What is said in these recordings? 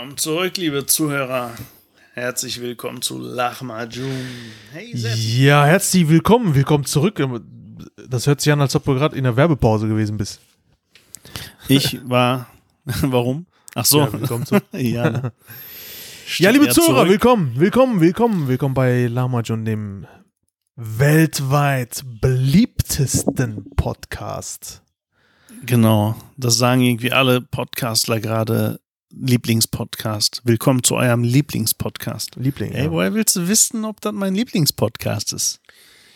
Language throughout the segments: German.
Willkommen zurück, liebe Zuhörer. Herzlich willkommen zu Lachmajun. Hey, Ja, herzlich willkommen. Willkommen zurück. Das hört sich an, als ob du gerade in der Werbepause gewesen bist. Ich war. Warum? Ach so. Ja, willkommen zurück. ja. ja, liebe Zuhörer, zurück. willkommen, willkommen, willkommen, willkommen bei Lahmajun, dem weltweit beliebtesten Podcast. Genau, das sagen irgendwie alle Podcastler gerade Lieblingspodcast. Willkommen zu eurem Lieblingspodcast. Liebling. Ey, ja. woher willst du wissen, ob das mein Lieblingspodcast ist?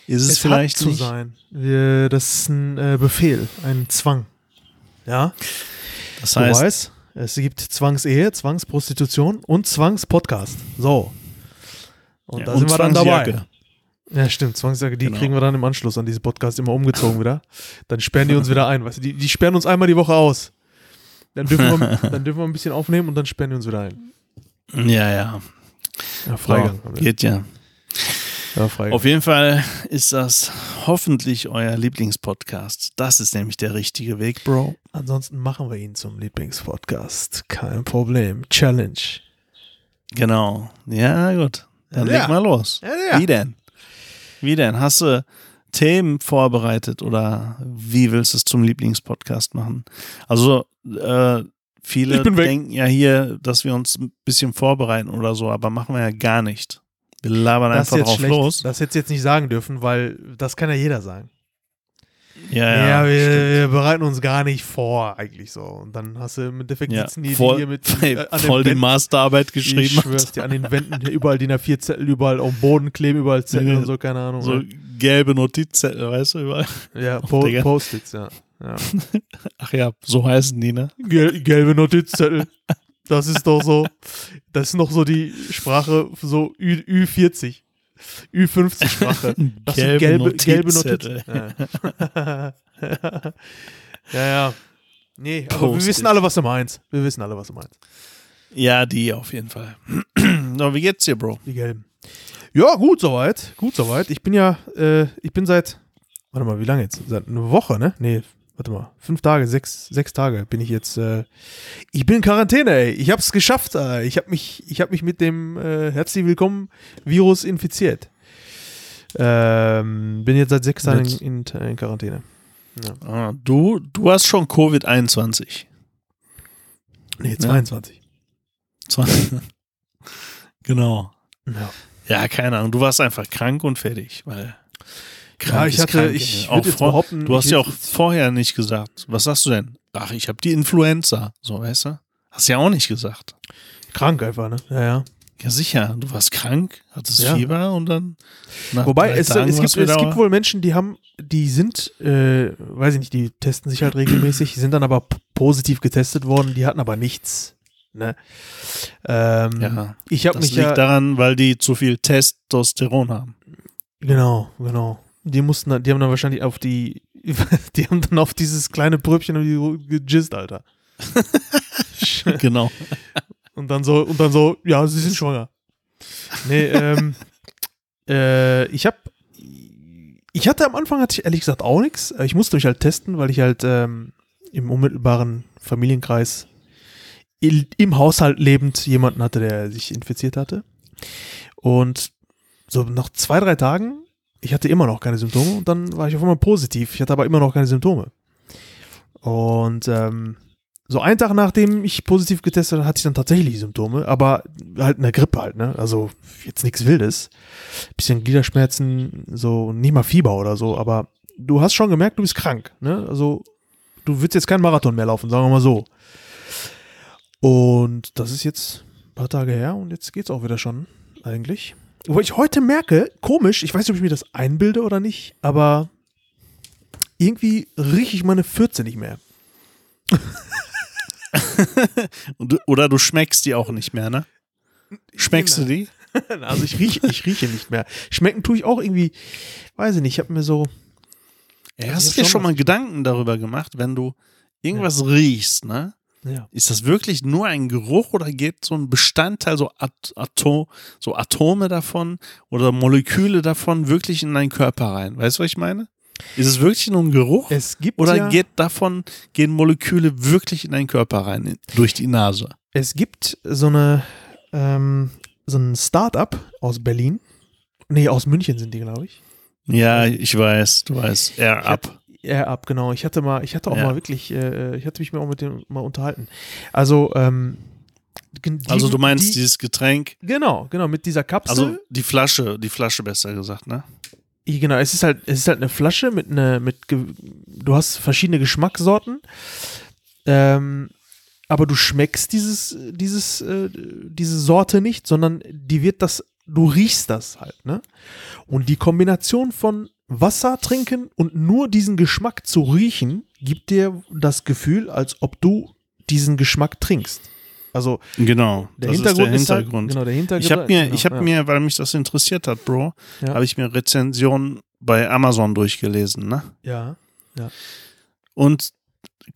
Ist es, es vielleicht zu nicht? sein. Das ist ein äh, Befehl, ein Zwang. Ja. Das heißt, du weißt, es gibt Zwangsehe, Zwangsprostitution und Zwangspodcast. So. Und ja, da und sind wir dann dabei. Ja, stimmt. Zwangsjacke, die genau. kriegen wir dann im Anschluss an diesen Podcast immer umgezogen wieder. Dann sperren die uns wieder ein. Weißt du, die, die sperren uns einmal die Woche aus. Dann dürfen, wir, dann dürfen wir ein bisschen aufnehmen und dann sperren die uns wieder ein. Ja, ja. Ja, Freigang. Oh, geht ja. ja Freigang. Auf jeden Fall ist das hoffentlich euer Lieblingspodcast. Das ist nämlich der richtige Weg, Bro. Ansonsten machen wir ihn zum Lieblingspodcast. Kein Problem. Challenge. Genau. Ja, gut. Dann ja. leg mal los. Ja. Wie denn? Wie denn? Hast du Themen vorbereitet oder wie willst du es zum Lieblingspodcast machen? Also äh, viele denken ja hier, dass wir uns ein bisschen vorbereiten oder so, aber machen wir ja gar nicht. Wir labern das einfach drauf schlecht. los. Das hättest du jetzt nicht sagen dürfen, weil das kann ja jeder sagen. Ja, ja, ja wir, wir, bereiten uns gar nicht vor, eigentlich so. Und dann hast du im Endeffekt ja, sitzen die, voll, hier mit äh, voll die Masterarbeit geschrieben. Ich schwör's dir, an den Wänden überall DIN A4 Zettel, überall auf dem Boden kleben, überall Zettel ja, und so, keine Ahnung. So gelbe Notizzettel, weißt du, überall. Ja, po Post-its, ja. ja. Ach ja, so heißen die, ne? Gel gelbe Notizzettel. Das ist doch so, das ist noch so die Sprache so Ü, Ü40. Ü50-Sprache. gelbe, gelbe, gelbe Notizen. Ja. ja, ja. Nee, aber wir wissen alle, was du meinst. Wir wissen alle, was du meinst. Ja, die auf jeden Fall. Aber wie geht's dir, Bro? Die gelben. Ja, gut soweit. Gut soweit. Ich bin ja, äh, ich bin seit, warte mal, wie lange jetzt? Seit einer Woche, ne? Nee, warte mal, fünf Tage, sechs, sechs Tage bin ich jetzt, äh, ich bin in Quarantäne, ey. Ich hab's geschafft, äh. Ich hab mich, ich hab mich mit dem äh, Herzlich Willkommen Virus infiziert. Ähm, bin jetzt seit sechs Tagen in, in, in, Quarantäne. Ja. Ah, du, du hast schon Covid-21. Nee, 22. Ja. genau. Ja. ja, keine Ahnung. Du warst einfach krank und fertig, weil ja, ich hatte, krank, ich auch jetzt behaupten, Du hast ja auch vorher nicht gesagt. Was sagst du denn? Ach, ich habe die Influenza. So, weißt du? Hast ja auch nicht gesagt. Krank einfach, ne? Ja, ja. Ja, sicher. Du warst krank, hattest ja. Fieber und dann. Wobei, es, es, gibt, es gibt wohl Menschen, die haben, die sind, äh, weiß ich nicht, die testen sich halt regelmäßig, sind dann aber positiv getestet worden, die hatten aber nichts. Ne? Ähm, ja, ich habe mich liegt ja, daran, weil die zu viel Testosteron haben. Genau, genau. Die mussten, die haben dann wahrscheinlich auf die, die haben dann auf dieses kleine Pröbchen gejizzt, Alter. genau. Und dann so, und dann so, ja, sie sind schwanger. Nee, ähm, äh, ich hab, ich hatte am Anfang, hatte ich ehrlich gesagt auch nichts. Ich musste mich halt testen, weil ich halt ähm, im unmittelbaren Familienkreis im Haushalt lebend jemanden hatte, der sich infiziert hatte. Und so nach zwei, drei Tagen ich hatte immer noch keine Symptome und dann war ich auf einmal positiv. Ich hatte aber immer noch keine Symptome. Und ähm, so einen Tag nachdem ich positiv getestet hatte, hatte ich dann tatsächlich Symptome, aber halt eine Grippe halt, ne? Also jetzt nichts Wildes. Bisschen Gliederschmerzen, so nicht mal Fieber oder so, aber du hast schon gemerkt, du bist krank, ne? Also du willst jetzt keinen Marathon mehr laufen, sagen wir mal so. Und das ist jetzt ein paar Tage her und jetzt geht's auch wieder schon, eigentlich. Wo ich heute merke, komisch, ich weiß nicht, ob ich mir das einbilde oder nicht, aber irgendwie rieche ich meine Fürze nicht mehr. oder du schmeckst die auch nicht mehr, ne? Schmeckst du die? Also ich rieche, ich rieche nicht mehr. Schmecken tue ich auch irgendwie, weiß ich nicht, ich habe mir so. Ja, hast du dir schon mal Gedanken darüber gemacht, wenn du irgendwas ja. riechst, ne? Ja. Ist das wirklich nur ein Geruch oder geht so ein Bestandteil, so, At Atom, so Atome davon oder Moleküle davon wirklich in deinen Körper rein? Weißt du, was ich meine? Ist es wirklich nur ein Geruch? Es gibt Oder ja, geht davon, gehen Moleküle wirklich in deinen Körper rein, in, durch die Nase? es gibt so eine ähm, so ein Start-up aus Berlin. Nee, aus München sind die, glaube ich. Ja, ich weiß, du weißt, Air Ich Up. Ja, ab, genau. Ich hatte mal, ich hatte auch Ja. mal wirklich, äh, ich hatte mich mal auch mit dem mal unterhalten. Also, ähm, die, Also du meinst die, dieses Getränk, Genau, genau, mit dieser Kapsel. also die Flasche, die Flasche besser gesagt, ne? I- Genau, es ist halt, es ist halt eine Flasche mit eine, mit, du hast verschiedene Geschmackssorten, ähm, aber du schmeckst dieses, dieses, äh, diese Sorte nicht, sondern die wird das, du riechst das halt, ne? Und die Kombination von Wasser trinken und nur diesen Geschmack zu riechen, gibt dir das Gefühl, als ob du diesen Geschmack trinkst. Also Genau. der das Hintergrund ist der halt, Hintergrund. genau, der Hintergrund. ich habe mir, genau, ich habe ja. mir, weil mich das interessiert hat, Bro, Ja. habe ich mir Rezensionen bei Amazon durchgelesen, ne? ja, Und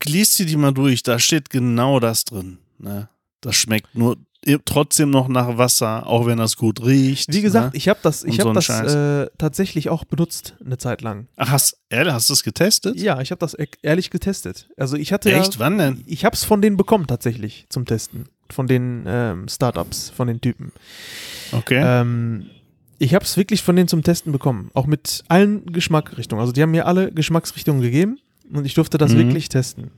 liest sie die mal durch, da steht genau das drin. Ne? Das schmeckt nur trotzdem noch nach Wasser, auch wenn das gut riecht. Wie gesagt, ne? ich habe das, ich so ein das äh, tatsächlich auch benutzt eine Zeit lang. Ach, hast, ehrlich, hast du es getestet? Ja, ich habe das e- ehrlich getestet. Also ich hatte Echt? ja, Wann denn? ich habe es von denen bekommen tatsächlich zum Testen, von den ähm, Startups, von den Typen. Okay. Ähm, ich habe es wirklich von denen zum Testen bekommen, auch mit allen Geschmacksrichtungen. Also die haben mir alle Geschmacksrichtungen gegeben und ich durfte das Mhm. wirklich testen.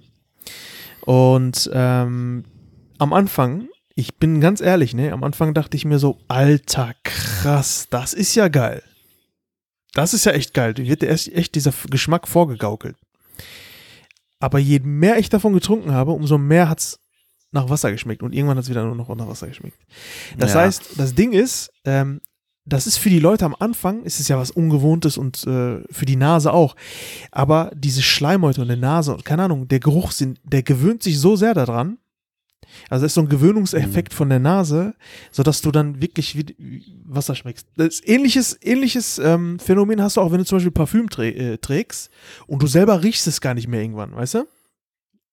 Und ähm, am Anfang, ich bin ganz ehrlich, ne, am Anfang dachte ich mir so, alter krass, das ist ja geil. Das ist ja echt geil. Dir wird erst echt dieser Geschmack vorgegaukelt. Aber je mehr ich davon getrunken habe, umso mehr hat es nach Wasser geschmeckt und irgendwann hat es wieder nur noch nach Wasser geschmeckt. Das Ja. heißt, das Ding ist, ähm, das ist für die Leute am Anfang, ist es ja was Ungewohntes und äh, für die Nase auch. Aber diese Schleimhäute und die Nase und keine Ahnung, der Geruchssinn, der gewöhnt sich so sehr daran. Also es ist so ein Mhm. Gewöhnungseffekt von der Nase, sodass du dann wirklich wie, Wasser schmeckst. Das ähnliches, ähnliches ähm, Phänomen hast du auch, wenn du zum Beispiel Parfüm trä äh, trägst und du selber riechst es gar nicht mehr irgendwann, weißt du?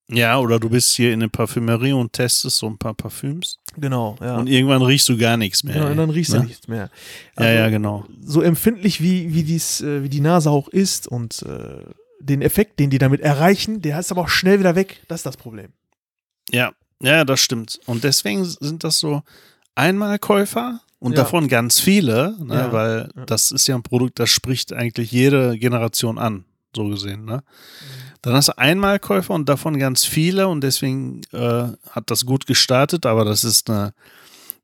ja, oder du bist hier in der Parfümerie und testest so ein paar Parfüms Genau, ja. und irgendwann riechst du gar nichts mehr. genau, und dann riechst du ne? nichts mehr. Ja, Also, ja, genau. so empfindlich wie, wie, dies, äh, wie die Nase auch ist und äh, den Effekt, den die damit erreichen, der ist aber auch schnell wieder weg. Das ist das Problem. Ja, ja, das stimmt. Und deswegen sind das so Einmalkäufer und Ja. davon ganz viele, ne, Ja, weil das ist ja ein Produkt, das spricht eigentlich jede Generation an, so gesehen. Ne? Dann hast du Einmalkäufer und davon ganz viele und deswegen äh, hat das gut gestartet, aber das ist eine,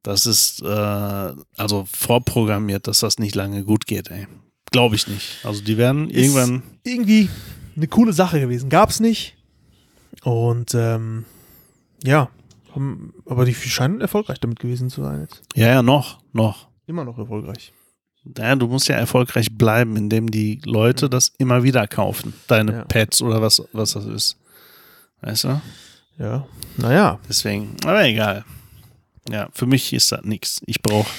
das ist äh, also vorprogrammiert, dass das nicht lange gut geht, ey. Glaube ich nicht. Also die werden Ist irgendwann. Irgendwie eine coole Sache gewesen. Gab's nicht. Und ähm, ja, haben, aber die scheinen erfolgreich damit gewesen zu sein jetzt. Ja, ja, noch, noch. Immer noch erfolgreich. Ja, du musst ja erfolgreich bleiben, indem die Leute das immer wieder kaufen. Deine Ja. Pads oder was, was das ist. Weißt du? Ja, naja. Deswegen, aber egal. Ja, für mich ist das nichts. Ich brauche.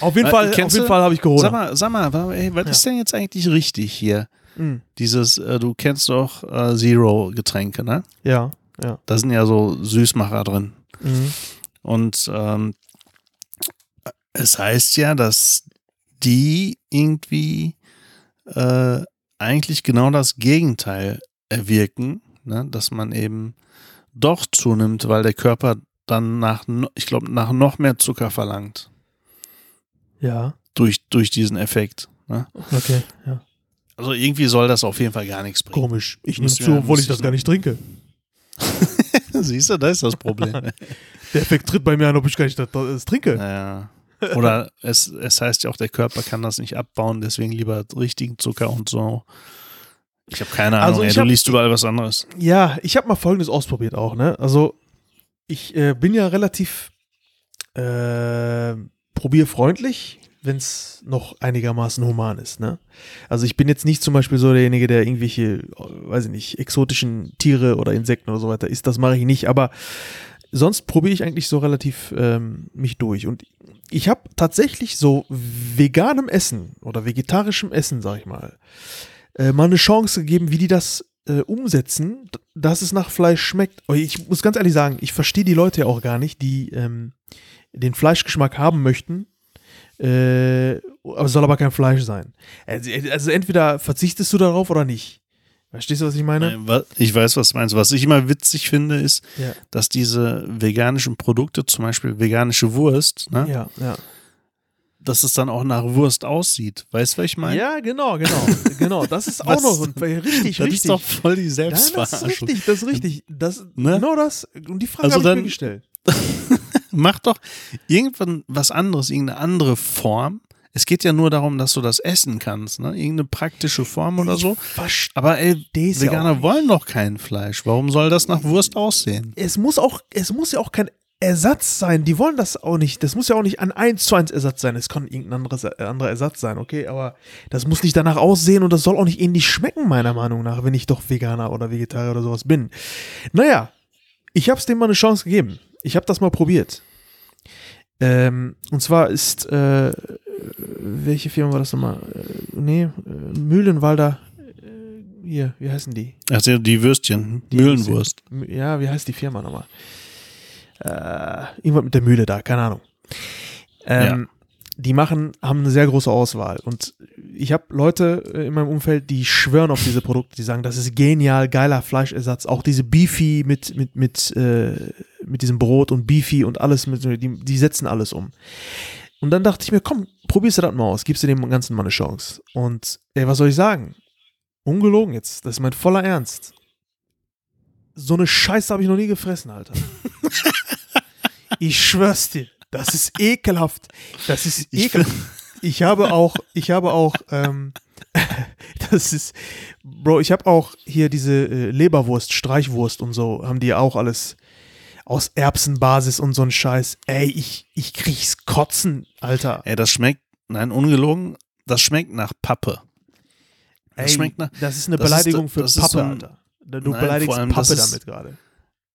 Auf jeden Äh, Fall, kennst auf jeden du- Fall habe ich Corona. Sag mal, sag mal, ey, was Ja. ist denn jetzt eigentlich richtig hier? Mm, Dieses, äh, du kennst doch äh, Zero-Getränke, ne? ja, ja. Da sind ja so Süßmacher drin. Mhm. Und ähm, es heißt ja, dass die irgendwie äh, eigentlich genau das Gegenteil erwirken, ne? dass man eben doch zunimmt, weil der Körper dann nach, ich glaube, nach noch mehr Zucker verlangt Ja, durch, durch diesen Effekt. Ne? okay, ja. Also irgendwie soll das auf jeden Fall gar nichts bringen. Komisch. Ich nehme zu, obwohl ich das gar nicht trinke. Siehst du, das ist das Problem. Der Effekt tritt bei mir an, ob ich gar nicht das, das trinke. Naja. Oder es, es heißt ja auch, der Körper kann das nicht abbauen, deswegen lieber richtigen Zucker und so. Ich habe keine Ahnung, Also ey, du hab- liest überall was anderes. Ja, ich habe mal Folgendes ausprobiert auch, ne? Also, ich äh, bin ja relativ äh, probierfreundlich, wenn es noch einigermaßen human ist, ne? Also, ich bin jetzt nicht zum Beispiel so derjenige, der irgendwelche, weiß ich nicht, exotischen Tiere oder Insekten oder so weiter isst. Das mache ich nicht, aber sonst probiere ich eigentlich so relativ ähm, mich durch. Und ich habe tatsächlich so veganem Essen oder vegetarischem Essen, sag ich mal, äh, mal eine Chance gegeben, wie die das äh, umsetzen, dass es nach Fleisch schmeckt. Ich muss ganz ehrlich sagen, ich verstehe die Leute ja auch gar nicht, die ähm, den Fleischgeschmack haben möchten, Äh, aber soll aber kein Fleisch sein. Also, also entweder verzichtest du darauf oder nicht. Verstehst du, was ich meine? Ich weiß, was du meinst. Was ich immer witzig finde, ist, ja. dass diese veganischen Produkte, zum Beispiel veganische Wurst, ne? Ja, ja. Dass es dann auch nach Wurst aussieht. Weißt du, was ich meine? Ja, genau, genau. genau. Das ist auch noch richtig, richtig. Das ist doch voll die Selbstverarschung. Nein, das ist richtig, das ist richtig. Das, ne? Genau das. Und die Frage also habe ich mir gestellt. Mach doch irgendwann was anderes, irgendeine andere Form, es geht ja nur darum, dass du das essen kannst, ne? Irgendeine praktische Form oder so. Aber ey, Veganer ja wollen doch kein Fleisch. Warum soll das nach Wurst aussehen? Es muss auch, es muss ja auch kein Ersatz sein. Die wollen das auch nicht. Das muss ja auch nicht ein 1 zu 1 Ersatz sein. Es kann irgendein anderes, äh, anderer Ersatz sein, okay? Aber das muss nicht danach aussehen und das soll auch nicht ähnlich schmecken, meiner Meinung nach, wenn ich doch Veganer oder Vegetarier oder sowas bin. Naja, ich habe es dem mal eine Chance gegeben. Ich habe das mal probiert. Ähm, und zwar ist äh, welche Firma war das nochmal? Äh, nee, äh, Mühlenwalder. Äh, hier, wie heißen die? Also die Würstchen, die Mühlenwurst. Würstchen. Ja, wie heißt die Firma nochmal? Äh, irgendwas mit der Mühle da, keine Ahnung. Ähm, ja. Die machen, haben eine sehr große Auswahl. Und ich habe Leute äh, in meinem Umfeld, die schwören auf diese Produkte, die sagen, das ist genial, geiler Fleischersatz. Auch diese Beefy mit, mit, mit, äh, mit diesem Brot und Beefy und alles, mit, die, die setzen alles um. Und dann dachte ich mir, komm, probierst du das mal aus, gibst du dem Ganzen mal eine Chance. Und ey, was soll ich sagen? Ungelogen jetzt, das ist mein voller Ernst. So eine Scheiße habe ich noch nie gefressen, Alter. ich schwör's dir, das ist ekelhaft. Das ist ekelhaft. Ich habe auch, ich habe auch, ähm, das ist, Bro, ich habe auch hier diese äh, Leberwurst, Streichwurst und so, haben die auch alles aus Erbsenbasis und so ein Scheiß. Ey, ich, ich krieg's kotzen, Alter. Ey, das schmeckt, nein, ungelogen, das schmeckt nach Pappe. Das Ey, schmeckt nach. Das ist eine das Beleidigung ist, für Pappe, so ein, Alter. Du nein, beleidigst allem, Pappe ist, damit gerade.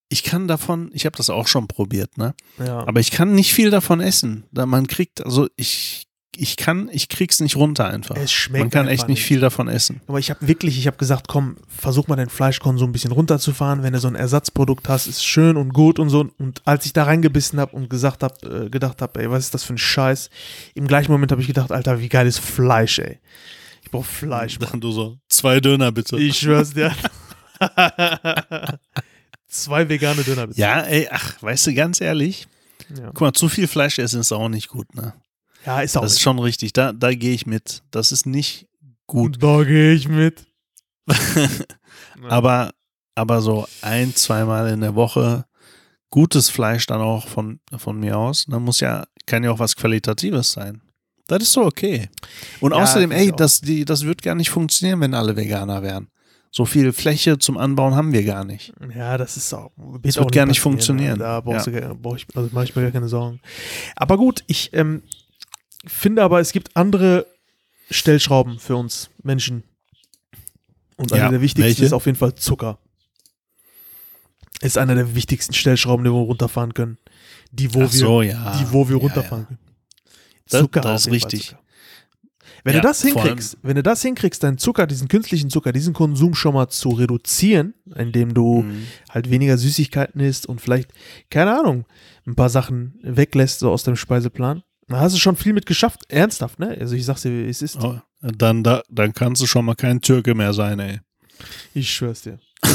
Ich kann davon, ich habe das auch schon probiert, ne? Ja. Aber ich kann nicht viel davon essen. Da man kriegt, also ich ich kann, ich krieg's nicht runter einfach. Es schmeckt Man kann echt nicht viel davon essen. Aber ich habe wirklich, ich habe gesagt, komm, versuch mal den Fleischkonsum ein bisschen runterzufahren. Wenn du so ein Ersatzprodukt hast, ist schön und gut und so. Und als ich da reingebissen habe und gesagt habe, äh, gedacht habe, ey, was ist das für ein Scheiß? Im gleichen Moment habe ich gedacht, Alter, wie geil ist Fleisch, ey. Ich brauche Fleisch. Dann du so, zwei Döner bitte. Ich schwör's dir. zwei vegane Döner bitte. Ja, ey, ach, weißt du, ganz ehrlich, ja. guck mal, zu viel Fleisch essen ist auch nicht gut, ne? Ja, ist auch. Das ist schon richtig. Da, da gehe ich mit. Das ist nicht gut. Da gehe ich mit. aber, aber so ein, zweimal in der Woche gutes Fleisch dann auch von, von mir aus. Da muss ja, kann ja auch was Qualitatives sein. Das ist so okay. Und ja, außerdem, ey, das, die, das wird gar nicht funktionieren, wenn alle Veganer wären. So viel Fläche zum Anbauen haben wir gar nicht. Ja, das ist auch. Das wird gar nicht funktionieren. Da brauchst ja. du, brauch ich, also mache ich mir gar keine Sorgen. Aber gut, ich, ähm, finde aber, es gibt andere Stellschrauben für uns Menschen. Und einer ja, der wichtigsten welche? ist auf jeden Fall Zucker. Ist einer der wichtigsten Stellschrauben, die wir runterfahren können. Die, wo, so, wir, ja. die, wo wir runterfahren können. Zucker, das, das ist richtig. Wenn ja, du das hinkriegst, wenn du das hinkriegst, deinen Zucker, diesen künstlichen Zucker, diesen Konsum schon mal zu reduzieren, indem du mhm. halt weniger Süßigkeiten isst und vielleicht, keine Ahnung, ein paar Sachen weglässt, so aus dem Speiseplan, da hast du schon viel mit geschafft, ernsthaft, ne? Also ich sag's dir, es ist. Oh, dann, da, dann kannst du schon mal kein Türke mehr sein, ey. Ich schwör's dir.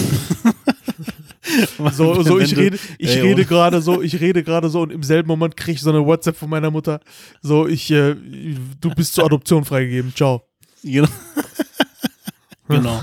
so, so ich rede, ich ey, rede gerade so, ich rede gerade so und im selben Moment krieg ich so eine WhatsApp von meiner Mutter. So, ich, äh, du bist zur Adoption freigegeben. Ciao. Genau. genau.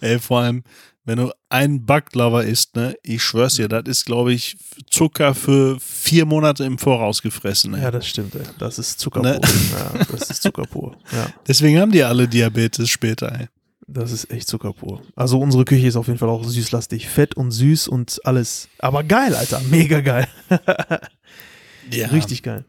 ey, vor allem, wenn du einen Backlover isst, ne, ich schwör's dir, das ist, glaube ich, Zucker für vier Monate im Voraus gefressen. Ey. Ja, das stimmt, ey. Das ist Zucker ne? pur. Ja, das ist Zucker pur. Ja. Deswegen haben die alle Diabetes später, ey. Das ist echt Zucker pur. Also unsere Küche ist auf jeden Fall auch süßlastig. Fett und süß und alles. Aber geil, Alter. Mega geil. ja. Richtig geil.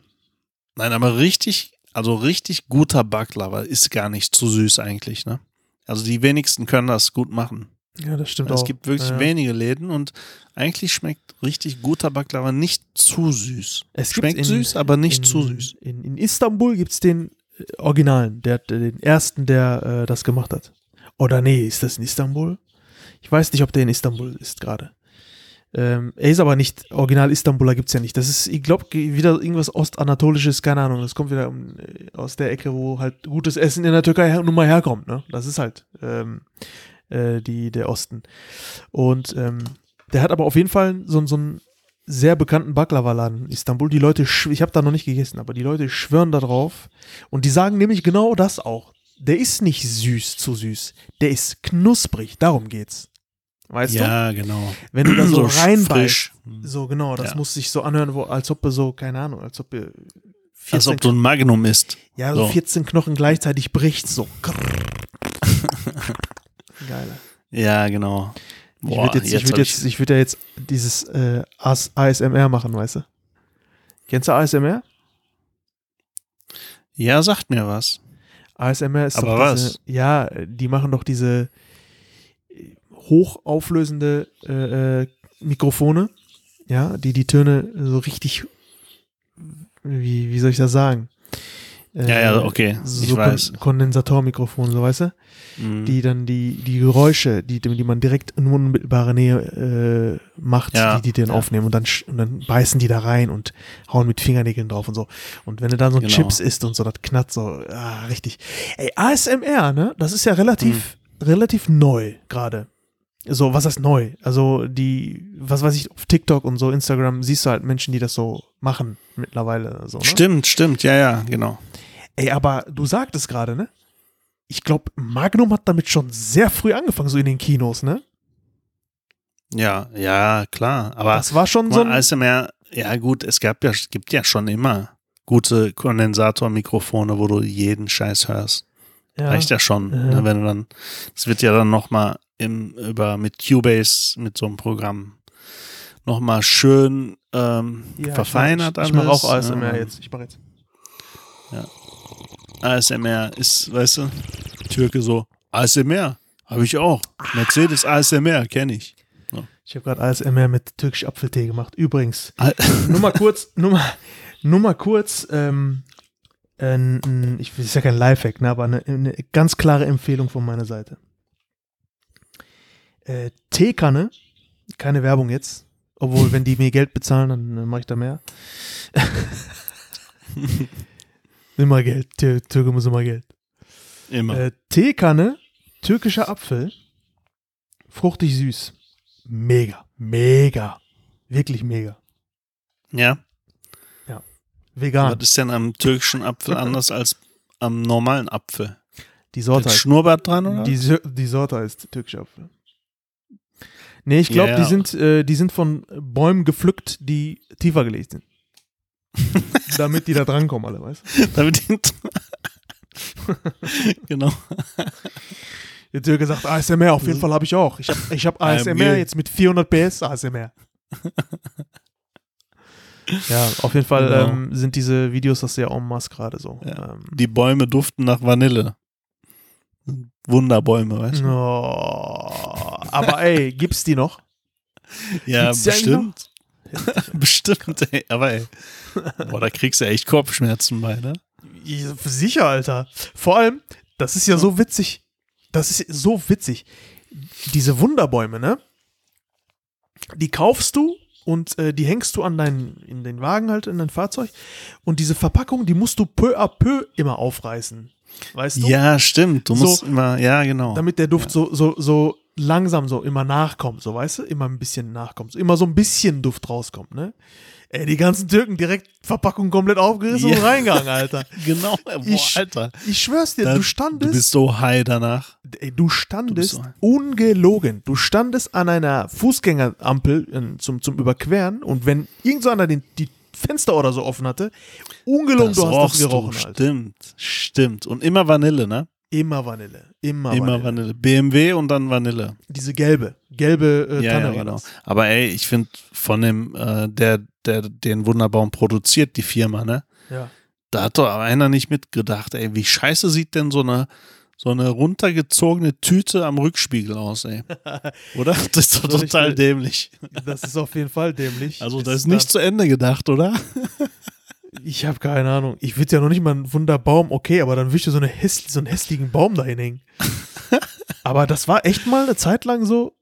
Nein, aber richtig, also richtig guter Baklava ist gar nicht zu süß eigentlich, ne? Also die wenigsten können das gut machen. Ja, das stimmt es auch. Es gibt wirklich ja. wenige Läden und eigentlich schmeckt richtig guter Baklava nicht zu süß. Es schmeckt in, süß, aber nicht in, zu süß. In, in Istanbul gibt es den äh, Originalen, der, den ersten, der äh, das gemacht hat. Oder nee, ist das in Istanbul? Ich weiß nicht, ob der in Istanbul ist gerade. Ähm, er ist aber nicht, Original Istanbuler gibt es ja nicht. Das ist, ich glaube, wieder irgendwas Ostanatolisches, keine Ahnung. Das kommt wieder äh, aus der Ecke, wo halt gutes Essen in der Türkei nun mal herkommt. Ne? Das ist halt ähm, äh, die, der Osten. Und ähm, der hat aber auf jeden Fall so, so einen sehr bekannten Baklava-Laden in Istanbul. Die Leute, ich habe da noch nicht gegessen, aber die Leute schwören da drauf. Und die sagen nämlich genau das auch. Der ist nicht süß zu süß. Der ist knusprig. Darum geht's. Weißt ja, du? Ja, genau. Wenn du da so, so reinbeißt. So, genau, das ja. muss sich so anhören, wo, als ob du so, keine Ahnung, als ob du. Als ob du ein Magnum isst. Ja, so, so 14 Knochen gleichzeitig bricht, so. Geil. Ja, genau. Boah, ich würde jetzt, jetzt, ich würd jetzt, ich würd ja jetzt dieses äh, ASMR machen, weißt du? Kennst du ASMR? Ja, sagt mir was. ASMR ist Aber doch was? Diese, ja, die machen doch diese hochauflösende äh, äh, Mikrofone, ja, die die Töne so richtig, wie, wie soll ich das sagen? Äh, ja, ja, okay. So ich weiß. Kondensatormikrofon, so weißt du? Mhm. Die dann die, die Geräusche, die, die man direkt in unmittelbarer Nähe äh, macht, ja, die die dann ja. aufnehmen und dann, und dann beißen die da rein und hauen mit Fingernägeln drauf und so. Und wenn du dann so genau. Chips isst und so, das knackt so, ah, richtig. Ey, ASMR, ne? Das ist ja relativ, mhm. relativ neu gerade. So, was heißt neu? Also die, was weiß ich, auf TikTok und so, Instagram siehst du halt Menschen, die das so machen mittlerweile. So, ne? Stimmt, stimmt, ja, ja, genau. Ey, aber du sagtest gerade, ne? Ich glaube, Magnum hat damit schon sehr früh angefangen, so in den Kinos, ne? Ja, ja, klar. Aber das war schon so ein ASMR, ja gut, es gab ja, gibt ja schon immer gute Kondensatormikrofone, wo du jeden Scheiß hörst. Ja. Reicht ja schon, ja. Ne, wenn du dann, es wird ja dann nochmal im, über, mit Cubase, mit so einem Programm nochmal schön ähm, ja, verfeinert ich mach, ich, ich mache auch ASMR jetzt. Ich mache jetzt. Ja. ASMR ist, weißt du, Türke so, ASMR, habe ich auch. Mercedes ASMR, kenne ich. So. Ich habe gerade ASMR mit türkisch Apfeltee gemacht. Übrigens, nur mal kurz, nur mal, nur mal kurz, ähm, äh, ich ist ja kein Lifehack, ne, aber eine, eine ganz klare Empfehlung von meiner Seite äh, Teekanne, keine Werbung jetzt, obwohl, wenn die mir Geld bezahlen, dann, dann mache ich da mehr. immer Geld, Tür Türke muss immer Geld. Immer. Äh, Teekanne, türkischer Apfel, fruchtig süß. Mega, mega. Wirklich mega. Ja. Ja. Vegan. Was ist denn am türkischen Apfel anders als am normalen Apfel? Die Sorte. Ist Schnurrbart dran, oder? Die, die Sorte ist türkischer Apfel. Nee, ich glaube, yeah. die, sind, äh, die sind von Bäumen gepflückt, die tiefer gelegt sind. Damit die da drankommen, alle, weißt du? Damit die. genau. Jetzt wird gesagt, ASMR, auf jeden Fall habe ich auch. Ich habe ich hab ASMR jetzt mit 400 PS ASMR. ja, auf jeden Fall genau. ähm, sind diese Videos das sehr en masse gerade so. Ja. Ähm, die Bäume duften nach Vanille. Wunderbäume, weißt du? Oh, aber ey, gibt's die noch? Ja, gibt's bestimmt. bestimmt, ey. Aber ey, boah, da kriegst du echt Kopfschmerzen bei, ne? Sicher, Alter. Vor allem, das ist ja so witzig. Das ist so witzig. Diese Wunderbäume, ne? Die kaufst du und äh, die hängst du an deinen, in den Wagen halt, in dein Fahrzeug. Und diese Verpackung, die musst du peu à peu immer aufreißen. Weißt du? Ja, stimmt. Du so, musst immer, ja, genau. Damit der Duft ja. so, so, so langsam so immer nachkommt, so weißt du? Immer ein bisschen nachkommt. So, immer so ein bisschen Duft rauskommt, ne? Ey, die ganzen Türken direkt Verpackung komplett aufgerissen ja. und reingegangen, Alter. genau, boah, ich, Alter. Ich schwör's dir, da, du standest. Du bist so high danach. Ey, du standest du so ungelogen. Du standest an einer Fußgängerampel äh, zum, zum Überqueren und wenn irgend so einer den, die Fenster oder so offen hatte. Ungelogen, du hast das gerochen. Du, stimmt, stimmt. Und immer Vanille, ne? Immer Vanille. Immer, immer Vanille. Vanille. BMW und dann Vanille. Diese gelbe. Gelbe äh, ja, Tanne ja, genau. Aber ey, ich finde von dem, äh, der, der den Wunderbaum produziert, die Firma, ne? Ja. Da hat doch einer nicht mitgedacht, ey, wie scheiße sieht denn so eine so eine runtergezogene Tüte am Rückspiegel aus, ey. Oder? Das ist doch total dämlich. Das ist auf jeden Fall dämlich. Also, das ist nicht zu Ende gedacht, oder? Ich habe keine Ahnung. Ich würde ja noch nicht mal einen Wunderbaum, okay, aber dann würde ich so, eine häss so einen hässlichen Baum dahin hängen. aber das war echt mal eine Zeit lang so.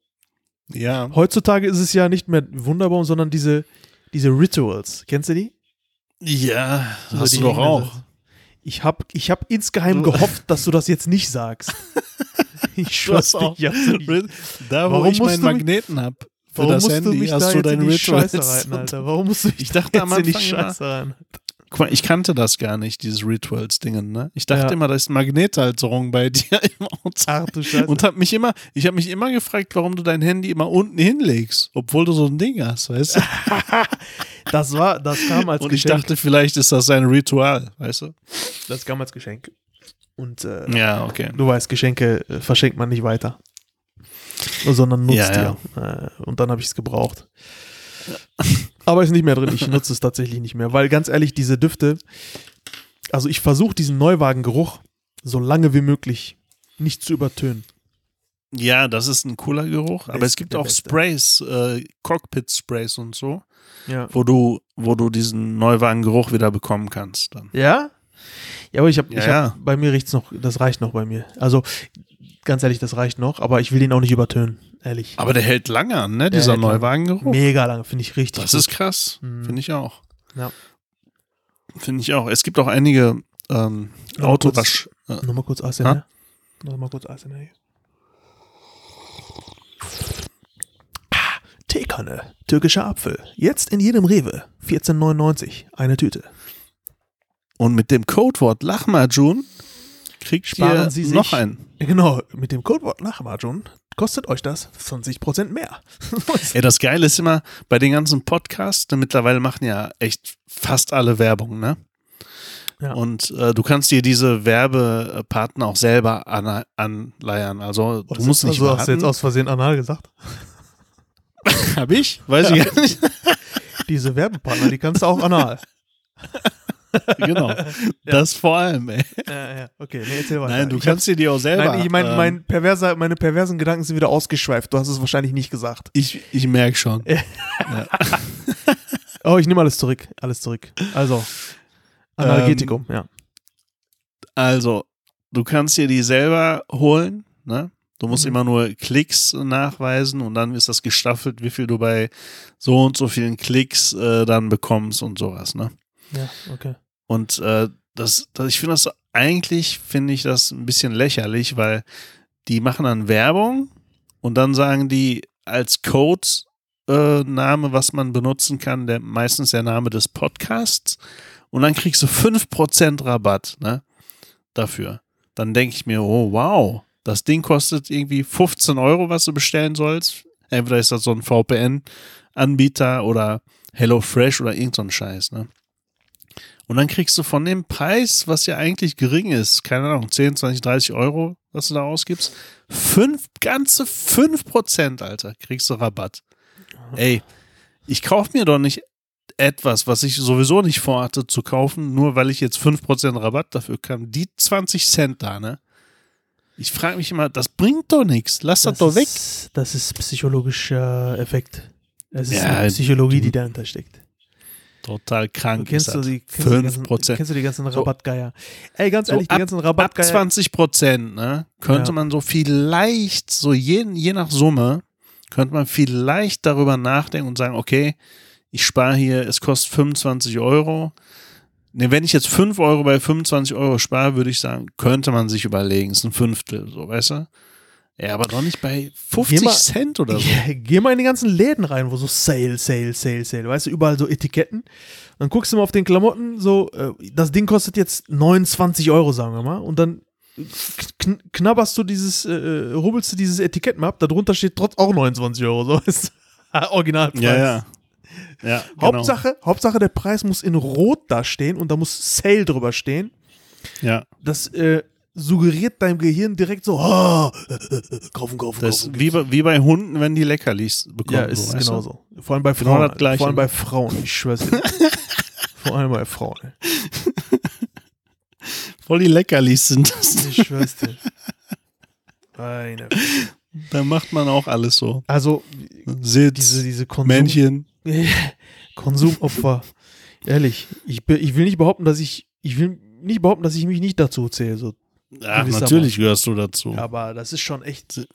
Ja. Heutzutage ist es ja nicht mehr Wunderbaum, sondern diese, diese Rituals. Kennst du die? Ja, Also hast du doch auch. Ich habe ich hab insgeheim Du- gehofft, dass du das jetzt nicht sagst. Ich schwör's Du hast auch- dir. Ich hab's nicht. Da, wo Warum ich musst meinen du mich- Magneten hab für Warum das musst du Handy, mich hast da du jetzt in deine die Scheiße Rituals. reiten, Alter? Warum musst du mich Ich dachte jetzt in die Scheiße rein? Guck mal, ich kannte das gar nicht, dieses Rituals-Dingen, ne? Ich dachte Ja. immer, da ist Magnethalterung bei dir im Auto. Ach du Scheiße. Und hab mich immer, ich habe mich immer gefragt, warum du dein Handy immer unten hinlegst, obwohl du so ein Ding hast, weißt du? das war, das kam als Und ich Geschenk. dachte, vielleicht ist das ein Ritual, weißt du? das kam als Geschenk. Und äh, Ja, okay. du weißt, Geschenke äh, verschenkt man nicht weiter. Sondern nutzt Ja, ihr. Äh, und dann habe ich es gebraucht. Aber ist nicht mehr drin. Ich nutze es tatsächlich nicht mehr. Weil ganz ehrlich, diese Düfte, also ich versuche diesen Neuwagengeruch so lange wie möglich nicht zu übertönen. Ja, das ist ein cooler Geruch, aber es gibt auch Beste. Sprays, äh, Cockpit-Sprays und so, Ja. wo du, wo du diesen Neuwagengeruch wieder bekommen kannst. Dann. Ja? Ja, aber ich habe, Ja, ich ja. hab, bei mir riecht's noch, das reicht noch bei mir. Also, ganz ehrlich, das reicht noch, aber ich will den auch nicht übertönen, ehrlich. Aber der hält lange an, ne? Dieser hält lange. Neuwagengeruch. Mega lange, finde ich richtig. Das gut. ist krass. Mhm. Finde ich auch. Ja. Finde ich auch. Es gibt auch einige ähm, Nochmal Autowasch. Äh, Nochmal kurz ASMR. Nochmal kurz ASMR. Ah, Teekanne, türkischer Apfel. Jetzt in jedem Rewe. 14,99. Eine Tüte. und mit dem Codewort Lachmajun kriegt Sparen ihr Sie sich- noch ein. Genau, mit dem Codewort Nachmarjun kostet euch das 20% mehr. Ey, das Geile ist immer bei den ganzen Podcasts, denn mittlerweile machen ja echt fast alle Werbung, ne? Ja. Und äh, du kannst dir diese Werbepartner auch selber an, anleiern. Also du musst nicht also, hast du jetzt warten. aus Versehen anal gesagt? Hab ich? Weiß ich gar nicht. Diese Werbepartner, die kannst du auch anal. Genau. Das vor allem, ey. Ja, ja, okay, nee, erzähl weiter. Nein, du Ich kannst dir die auch selber. Nein, ich meine, ähm, mein perverser, meine perversen Gedanken sind wieder ausgeschweift. Du hast es wahrscheinlich nicht gesagt. ich ich merke schon. Oh, ich nehme alles zurück. Alles zurück. Also, Analgetikum, ja. Also, du kannst dir die selber holen, ne? Du musst Mhm. immer nur Klicks nachweisen und dann ist das gestaffelt, wie viel du bei so und so vielen Klicks äh, dann bekommst und sowas, ne? Ja, okay. Und äh, das, das, ich finde das eigentlich, finde ich das ein bisschen lächerlich, weil die machen dann Werbung und dann sagen die als Code äh, Name, was man benutzen kann, der meistens der Name des Podcasts und dann kriegst du 5% Rabatt, ne? Dafür. Dann denke ich mir, oh wow, das Ding kostet irgendwie 15 Euro, was du bestellen sollst. Entweder ist das so ein VPN-Anbieter oder HelloFresh oder irgend so ein Scheiß, ne? Und dann kriegst du von dem Preis, was ja eigentlich gering ist, keine Ahnung, 10, 20, 30 Euro, was du da ausgibst, fünf, ganze 5%, Alter, kriegst du Rabatt. Ey, ich kaufe mir doch nicht etwas, was ich sowieso nicht vorhatte zu kaufen, nur weil ich jetzt 5% Rabatt dafür kam. Die 20 Cent da, ne? Ich frage mich immer, das bringt doch nichts. Lass das, doch weg. Ist, das ist psychologischer Effekt. Es ist Ja, eine Psychologie, die dahinter steckt. Total krank. kennst, du die, kennst, du die ganzen, 5%. kennst du die ganzen So. Rabattgeier? Ey, ganz So ehrlich, die ab- ganzen Ab Rabattgeier. 20 Prozent, ne? Könnte Ja. man so vielleicht, so je, je nach Summe, könnte man vielleicht darüber nachdenken und sagen, okay, ich spare hier, es kostet 25 Euro. Ne, wenn ich jetzt 5 Euro bei 25 Euro spare, würde ich sagen, könnte man sich überlegen, ist ein Fünftel, so, weißt du? Ja, aber doch nicht bei 50 Geh mal- Cent oder so. Ja, Geh mal in die ganzen Läden rein, wo so Sale, Sale, Sale, Sale, weißt du, überall so Etiketten. Dann guckst du mal auf den Klamotten, so, äh, das Ding kostet jetzt 29 Euro, sagen wir mal, und dann kn knabberst du dieses, äh, äh, rubbelst du dieses Etikett mal ab, darunter steht trotz auch 29 Euro, so ist Originalpreis. Ja, ja. Ja, genau. Hauptsache, Hauptsache, der Preis muss in Rot da stehen und da muss Sale drüber stehen. Ja, Das äh, suggeriert deinem Gehirn direkt so, äh, kaufen, kaufen, das kaufen. wie bei, wie bei Hunden, wenn die Leckerlis bekommen. Ja, ist so, genauso. Vor allem bei Genau Frauen. Gleiche. Vor allem bei Frauen, ich schwör's dir. Vor allem bei Frauen. Voll die Leckerlis sind das. Ich schwör's dir. Meine. Da macht man auch alles so. Also, Sitz, diese, diese Konsum Männchen. Konsumopfer. Ehrlich, ich, ich will nicht behaupten, dass ich, ich will nicht behaupten, dass ich mich nicht dazu zähle. So Ach, natürlich gehörst du dazu. Aber das ist schon echt.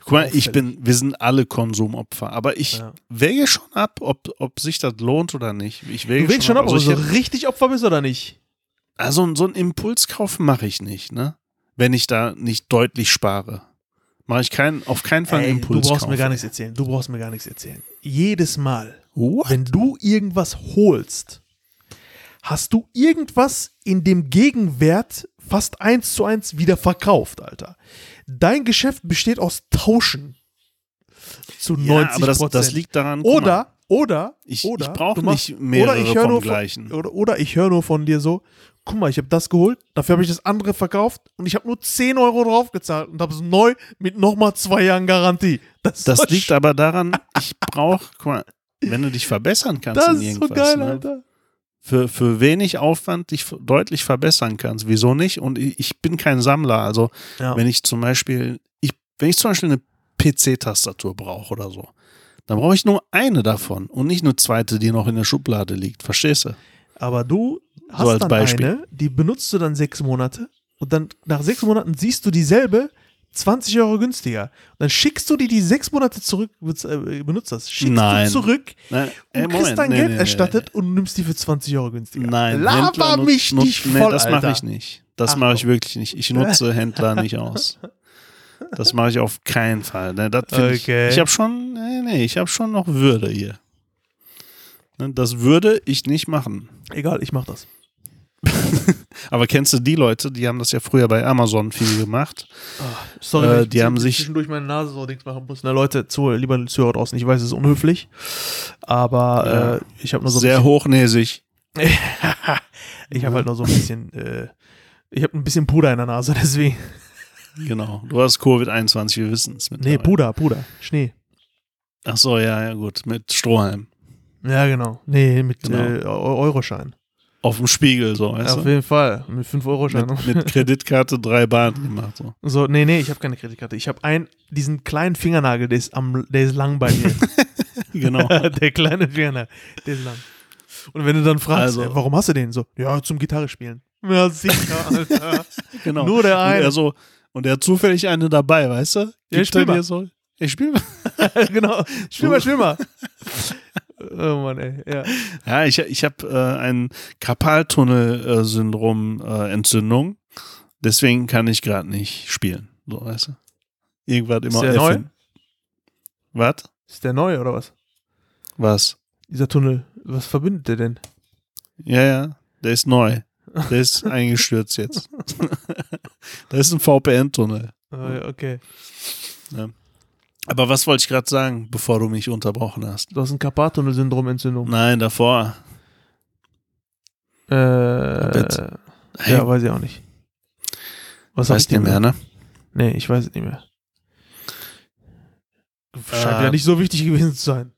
Guck mal, ich bin, wir sind alle Konsumopfer, aber ich ja. wäge schon ab, ob, ob sich das lohnt oder nicht. Ich wäge du wägst schon ab, ob du so richtig Opfer bist oder nicht. Also so einen Impulskauf mache ich nicht, ne? Wenn ich da nicht deutlich spare. Mache ich kein, auf keinen Fall einen Impulskauf. Du brauchst mir gar nichts erzählen. Du brauchst mir gar nichts erzählen. Jedes Mal, What? wenn du irgendwas holst, hast du irgendwas in dem Gegenwert fast eins zu eins wieder verkauft, Alter. Dein Geschäft besteht aus Tauschen. Zu 90 ja, aber das, das liegt daran. Oder, oder, ich, oder, ich brauche nicht mehrere oder ich vom gleichen. Von, oder, oder ich höre nur von dir so, guck mal, ich habe das geholt, dafür habe ich das andere verkauft und ich habe nur 10 Euro drauf gezahlt und habe es neu mit nochmal zwei Jahren Garantie. Das, das liegt aber daran, ich brauche, guck mal, wenn du dich verbessern kannst das in irgendwas. Das ist so geil, ne? Alter für, für wenig Aufwand dich deutlich verbessern kannst. Wieso nicht? Und ich, bin kein Sammler. Also ja. wenn ich zum Beispiel, ich, wenn ich zum Beispiel eine PC-Tastatur brauche oder so, dann brauche ich nur eine davon und nicht eine zweite, die noch in der Schublade liegt. Verstehst du? Aber du hast so dann Beispiel. eine, die benutzt du dann sechs Monate und dann nach sechs Monaten siehst du dieselbe 20 Euro günstiger. Und dann schickst du die die sechs Monate zurück, äh, benutzt das, schickst Nein. du zurück Nein. Und Moment. kriegst dein nee, Geld nee, erstattet nee. und nimmst die für 20 Euro günstiger. Nein, Laber mich nut, nicht voll, das mache ich nicht. Das mache ich wirklich nicht. Ich nutze Händler nicht aus. Das mache ich auf keinen Fall. Ne, okay. Ich, ich habe schon, nee, nee, ich habe schon noch Würde hier. Ne, das würde ich nicht machen. Egal, ich mache das. Aber kennst du die Leute, die haben das ja früher bei Amazon viel gemacht? Oh, sorry, äh, die haben sich zwischendurch meine Nase so nichts machen muss. Na Leute, zu, lieber Zuhörer draußen, ich weiß, es ist unhöflich, aber ja. äh, ich habe nur so sehr hochnäsig. ich habe halt nur so ein bisschen, äh, ich habe ein bisschen Puder in der Nase, deswegen. Genau, du hast Covid-21, wir wissen es. Nee, Puder, Puder, Schnee. Ach so, ja, ja, gut, mit Strohhalm. Ja, genau. Nee, mit genau. äh, Euroschein. Auf dem Spiegel, so, weißt ja, Auf jeden Fall. Mit 5-Euro-Schein. Mit, mit, Kreditkarte drei Bahnen gemacht. So. so, nee, nee, ich habe keine Kreditkarte. Ich habe einen, diesen kleinen Fingernagel, der ist, am, der ist lang bei mir. genau. der kleine Fingernagel, der ist lang. Und wenn du dann fragst, also, warum hast du den? So, ja, zum Gitarre spielen. Ja, sicher, Alter. genau. Nur der eine. Und er, so, und er hat zufällig eine dabei, weißt du? Ja, ich spiel mal. So, ich spiel mal. genau. Spiel mal, spiel mal. Oh Mann, ey. Ja, ja ich, ich habe äh, ein Karpaltunnel-Syndrom-Entzündung. Äh, Deswegen kann ich gerade nicht spielen. So, weißt du? Irgendwas immer. Ist der neu? Was? Ist der neu oder was? Was? Dieser Tunnel. Was verbindet der denn? Ja, ja. Der ist neu. Der ist eingestürzt jetzt. da ist ein VPN-Tunnel. Oh, okay. Ja. Aber was wollte ich gerade sagen, bevor du mich unterbrochen hast? Du hast ein Karpattunnel-Syndrom-Entzündung. Nein, davor. Äh, hey. Ja, weiß ich auch nicht. Was weißt du nicht mehr, ne? Nee, ich weiß es nicht mehr. Scheint äh, ja nicht so wichtig gewesen zu sein.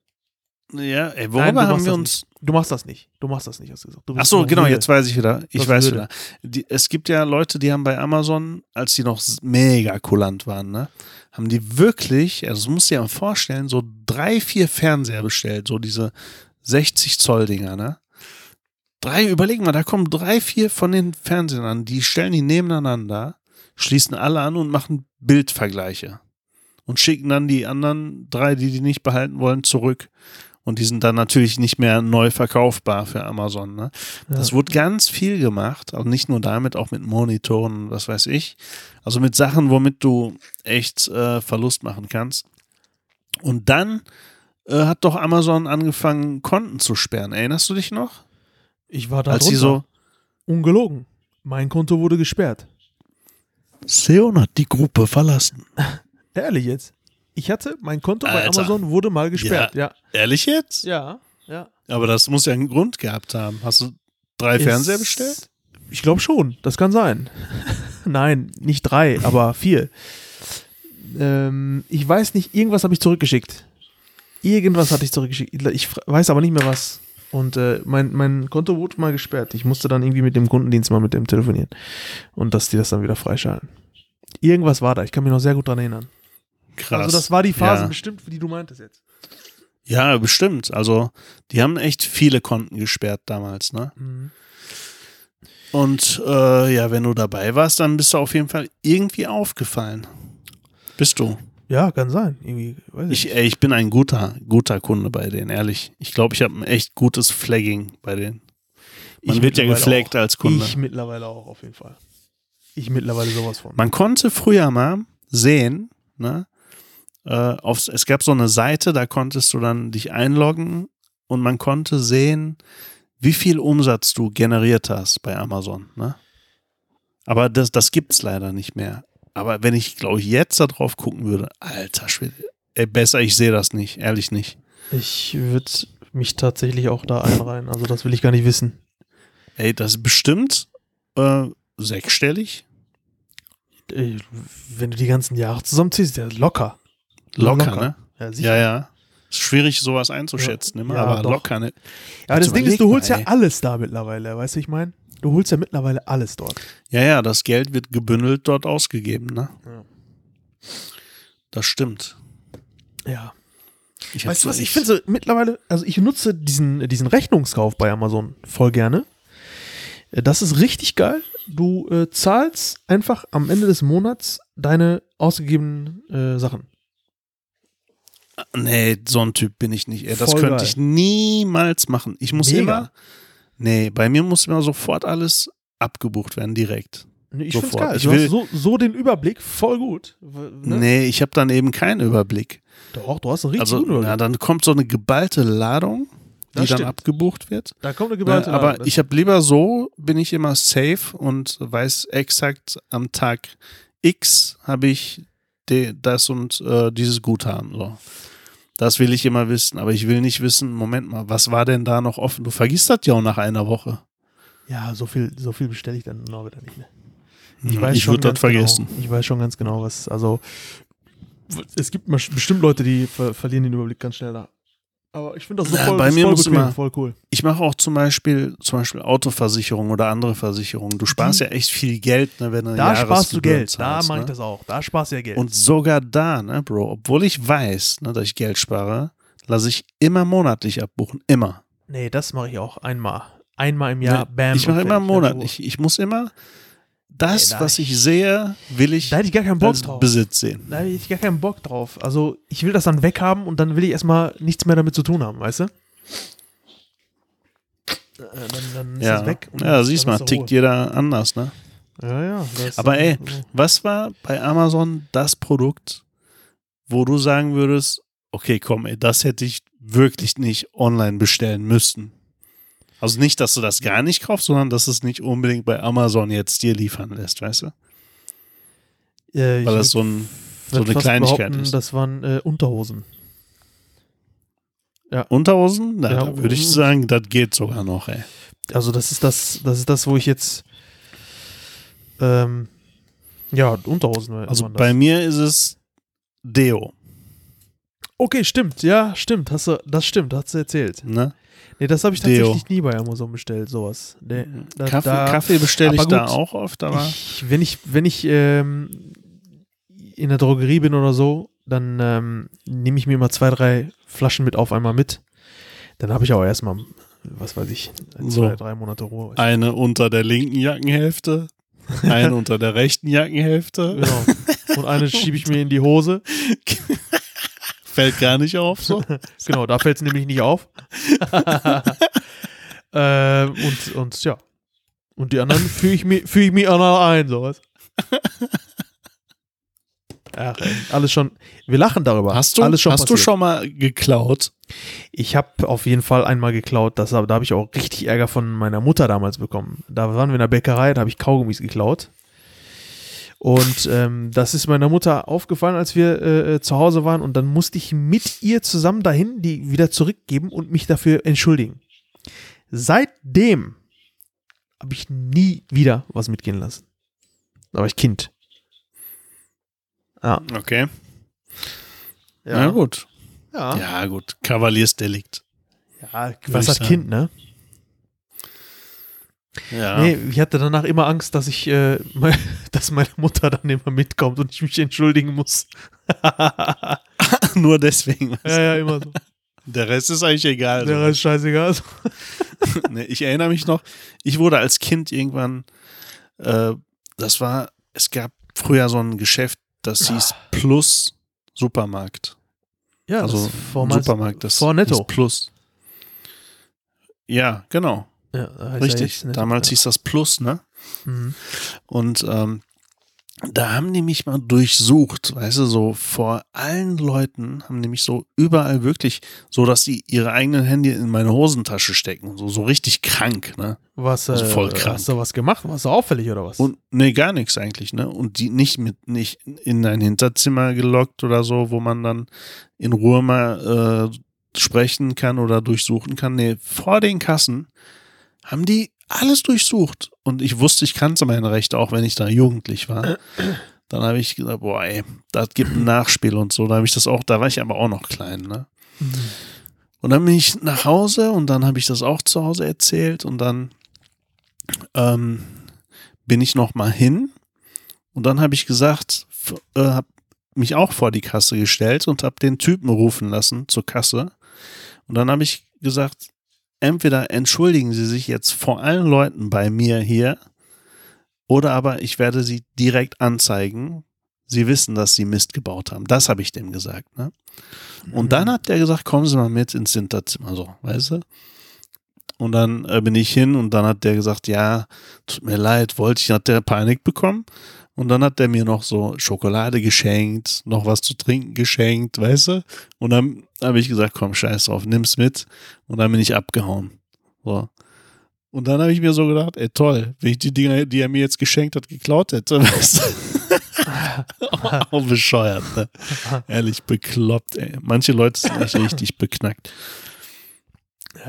Ja, ey, worüber Nein, haben wir uns. Du machst das nicht. Du machst das nicht, hast du gesagt. Ach so, genau, jetzt weiß ich wieder. Ich weiß wieder. Die, es gibt ja Leute, die haben bei Amazon, als die noch mega kulant waren, ne, haben die wirklich, also das musst du dir mal vorstellen, so drei, vier Fernseher bestellt, so diese 60 Zoll Dinger, ne? Drei, überleg mal, da kommen drei, vier von den Fernsehern an, die stellen die nebeneinander, schließen alle an und machen Bildvergleiche und schicken dann die anderen drei, die die nicht behalten wollen, zurück. Und die sind dann natürlich nicht mehr neu verkaufbar für Amazon. Ne? Ja. Das wurde ganz viel gemacht, also nicht nur damit, auch mit Monitoren, was weiß ich. Also mit Sachen, womit du echt äh, Verlust machen kannst. Und dann äh, hat doch Amazon angefangen, Konten zu sperren. Erinnerst du dich noch? Ich war da Als sie so Ungelogen. Mein Konto wurde gesperrt. Seon hat die Gruppe verlassen. Ehrlich jetzt? Ich hatte, mein Konto Alter. bei Amazon wurde mal gesperrt, ja. ja. Ehrlich jetzt? Ja, ja. Aber das muss ja einen Grund gehabt haben. Hast du drei Ist, Fernseher bestellt? Ich glaube schon, das kann sein. Nein, nicht drei, aber vier. Ähm, ich weiß nicht, irgendwas habe ich zurückgeschickt. Irgendwas hatte ich zurückgeschickt. Ich weiß aber nicht mehr was. Und äh, mein, mein Konto wurde mal gesperrt. Ich musste dann irgendwie mit dem Kundendienst mal mit dem telefonieren. Und dass die das dann wieder freischalten. Irgendwas war da. Ich kann mich noch sehr gut dran erinnern. Krass. Also das war die Phase ja. bestimmt, die du meintest jetzt. Ja, bestimmt. Also die haben echt viele Konten gesperrt damals, ne? Mhm. Und äh, ja, wenn du dabei warst, dann bist du auf jeden Fall irgendwie aufgefallen. Bist du? Ja, kann sein. Irgendwie, ich, ey, ich bin ein guter, guter Kunde bei denen, ehrlich. Ich glaube, ich habe ein echt gutes Flagging bei denen. Man Ich wird ja geflaggt als Kunde. Ich mittlerweile auch, auf jeden Fall. Ich mittlerweile sowas von. Man konnte früher mal sehen, ne, äh, aufs, es gab so eine Seite, da konntest du dann dich einloggen und man konnte sehen, wie viel Umsatz du generiert hast bei Amazon. Ne? Aber das, das gibt's leider nicht mehr. Aber wenn ich, glaube ich, jetzt da drauf gucken würde, alter Schwede, ey, besser, ich sehe das nicht, ehrlich nicht. Ich würde mich tatsächlich auch da einreihen. Also das will ich gar nicht wissen. Ey, das ist bestimmt äh, sechsstellig. Ey, Wenn du die ganzen Jahre zusammenziehst, ja locker. Locker, Locker. ne? Ja, sicher. Ja, ja. Ist schwierig, sowas einzuschätzen, immer, Ja, aber doch. locker, ne? Aber das Ding ist, du holst mal, ja ey. alles da mittlerweile, weißt du, ich meine? Du holst ja mittlerweile alles dort. Ja, ja, das Geld wird gebündelt dort ausgegeben, ne? Ja. Das stimmt. Ja. Ich Weißt du was, ich finde so mittlerweile, also ich nutze diesen, diesen Rechnungskauf bei Amazon voll gerne. Das ist richtig geil. Du äh, zahlst einfach am Ende des Monats deine ausgegebenen äh, Sachen. Nee, so ein Typ bin ich nicht. Ey. Das Voll könnte geil. ich niemals machen. Ich muss Mega. immer. Nee, bei mir muss immer sofort alles abgebucht werden, direkt. Nee, Ich finde Sofort. geil. Ich du will- so, so den Überblick, voll gut. Ne? Nee, ich habe dann eben keinen Überblick. Doch, du hast einen richtig Also, guten Überblick. na, dann kommt so eine geballte Ladung, die Das dann stimmt. abgebucht wird. da kommt eine Ne, geballte aber Ladung. ich habe lieber so, bin ich immer safe und weiß exakt am Tag X habe ich das und äh, dieses Guthaben. So. Das will ich immer wissen, aber ich will nicht wissen, Moment mal, was war denn da noch offen? Du vergisst das ja auch nach einer Woche. Ja, so viel, so viel bestelle ich dann noch wieder nicht mehr. Ich, weiß ich schon würde das ganz vergessen. Genau, ich weiß schon ganz genau, was. Also, es gibt bestimmt Leute, die ver verlieren den Überblick ganz schnell da. Aber ich finde das so Ja, voll, bei das ist mir voll bequem, immer- voll cool. Ich mache auch zum Beispiel, zum Beispiel Autoversicherung oder andere Versicherungen. Du sparst Die- ja echt viel Geld, ne, wenn du Da sparst du Geld. zahlst, da mache ne? ich das auch. Da sparst du ja Geld. Und sogar da, ne, Bro, obwohl ich weiß, ne, dass ich Geld spare, lasse ich immer monatlich abbuchen. Immer. nee, das mache ich auch einmal. Einmal im Jahr, Ne, bam. ich mache immer monatlich. Ich muss immer das, da was ich- sehe, will ich Da hätte ich gar keinen Bock als drauf. Besitz sehen. Da hätte ich gar keinen Bock drauf. Also, ich will das dann weghaben und dann will ich erstmal nichts mehr damit zu tun haben, weißt du? Äh, Dann, dann ist Ja, das weg. ja siehst dann mal, ist Ruhe. tickt jeder anders, ne? Ja, ja. Aber ey, so. Was war bei Amazon das Produkt, wo du sagen würdest, okay, komm, ey, das hätte ich wirklich nicht online bestellen müssen? Also nicht, dass du das gar nicht kaufst, sondern dass es nicht unbedingt bei Amazon jetzt dir liefern lässt, weißt du? Äh, Weil das so, ein, so eine Kleinigkeit ist. Das waren äh, Unterhosen. Unterhosen? Na, Ja, da würde ich sagen, das geht sogar noch, ey. Also das ist das, das ist das, wo ich jetzt ähm, ja, Unterhosen. Also bei mir ist es Deo, Okay, stimmt, ja, stimmt, hast du, das stimmt, hast du erzählt. ne? Nee, das habe ich Deo. tatsächlich nie bei Amazon bestellt, sowas. Nee, da, Kaffee, Kaffee bestelle ich aber da gut, auch oft, aber ich, wenn ich, wenn ich ähm, in der Drogerie bin oder so, dann ähm, nehme ich mir mal zwei, drei Flaschen mit auf einmal mit. Dann habe ich auch erstmal, was weiß ich, zwei, So. drei Monate Ruhe. eine unter der linken Jackenhälfte, eine unter der rechten Jackenhälfte. Genau. Und eine schiebe ich mir in die Hose. Fällt gar nicht auf so. Genau, da fällt es nämlich nicht auf. ähm, und, und ja. Und die anderen füge ich mir, füge ich mir auch noch ein, sowas. Ach, ey, alles schon. Wir lachen darüber. Hast du, alles schon hast du schon mal geklaut? Ich habe auf jeden Fall einmal geklaut. Das, da habe ich auch richtig Ärger von meiner Mutter damals bekommen. Da waren wir in der Bäckerei, da habe ich Kaugummis geklaut. Und ähm, das ist meiner Mutter aufgefallen, als wir äh, äh, zu Hause waren. Und dann musste ich mit ihr zusammen dahin die wieder zurückgeben und mich dafür entschuldigen. Seitdem habe ich nie wieder was mitgehen lassen. Da war ich Kind. Ja. Okay. Ja, gut. Ja. Ja, gut. Kavaliersdelikt. ja was hat. Kind, ne? Ja. Nee, ich hatte danach immer Angst, dass ich, äh, me- dass meine Mutter dann immer mitkommt und ich mich entschuldigen muss. Nur deswegen. ja, ja, immer so. Der Rest ist eigentlich egal. Der Rest ist scheißegal. nee, ich erinnere mich noch, ich wurde als Kind irgendwann, äh, das war, es gab früher so ein Geschäft, das hieß Plus Supermarkt. Ja, also das Supermarkt, das vor Netto. Plus. Ja, genau. Ja, Richtig. ja Damals hieß das Plus, ne? Mhm. Und ähm, da haben die mich mal durchsucht, weißt du, so vor allen Leuten haben die mich so überall wirklich, so dass die ihre eigenen Handy in meine Hosentasche stecken, so, so richtig krank, ne? Was, Also äh, voll krank. Hast du was gemacht? Warst du auffällig oder was? Und nee, gar nichts eigentlich, ne? Und die nicht mit, nicht in ein Hinterzimmer gelockt oder so, wo man dann in Ruhe mal äh, sprechen kann oder durchsuchen kann. Nee, vor den Kassen haben die alles durchsucht. Und ich wusste, ich kannte meine Rechte, auch wenn ich da jugendlich war. Dann habe ich gesagt, boah, ey, das gibt ein Nachspiel und so. Da habe ich das auch, da war ich aber auch noch klein, ne? Mhm. Und dann bin ich nach Hause und dann habe ich das auch zu Hause erzählt und dann ähm, bin ich noch mal hin und dann habe ich gesagt, äh, habe mich auch vor die Kasse gestellt und habe den Typen rufen lassen zur Kasse und dann habe ich gesagt, entweder entschuldigen Sie sich jetzt vor allen Leuten bei mir hier oder aber ich werde Sie direkt anzeigen. Sie wissen, dass Sie Mist gebaut haben. Das habe ich dem gesagt. Ne? Und dann hat der gesagt, kommen Sie mal mit ins Hinterzimmer, so, weißt du? Und dann äh, bin ich hin und dann hat der gesagt, ja, tut mir leid, wollte ich, hat der Panik bekommen. Und dann hat der mir noch so Schokolade geschenkt, noch was zu trinken geschenkt, weißt du? Und dann habe ich gesagt, komm, scheiß drauf, nimm's mit. Und dann bin ich abgehauen. So. Und dann habe ich mir so gedacht, ey, toll, wenn ich die Dinger, die er mir jetzt geschenkt hat, geklaut hätte, weißt du? Auch bescheuert, ne? Ehrlich bekloppt, ey. Manche Leute sind echt richtig beknackt.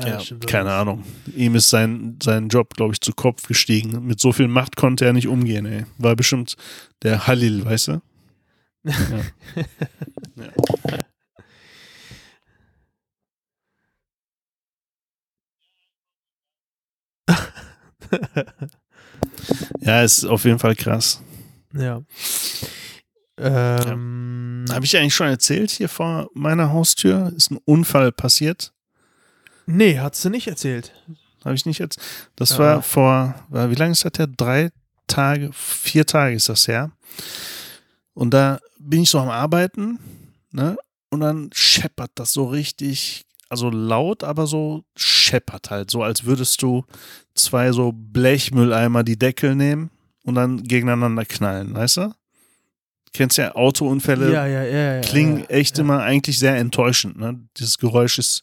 Ja, stimmt keine. Ahnung. Ihm ist sein, sein Job, glaube ich, zu Kopf gestiegen. Mit so viel Macht konnte er nicht umgehen, ey. War bestimmt der Halil, weißt du? Ja. ja. ja, ist auf jeden Fall krass. Ja. Ähm, Habe ich eigentlich schon erzählt, hier vor meiner Haustür ist ein Unfall passiert. Nee, hat's du nicht erzählt. Habe ich nicht jetzt. Das Ja. war vor, war, wie lange ist das her? Drei Tage, vier Tage ist das her. Und da bin ich so am Arbeiten, ne? Und dann scheppert das so richtig, also laut, aber so scheppert halt, so als würdest du zwei so Blechmülleimer die Deckel nehmen und dann gegeneinander knallen, weißt du? Kennst ja Autounfälle, ja, ja, ja, ja. klingen echt immer eigentlich sehr enttäuschend. Ne? Dieses Geräusch ist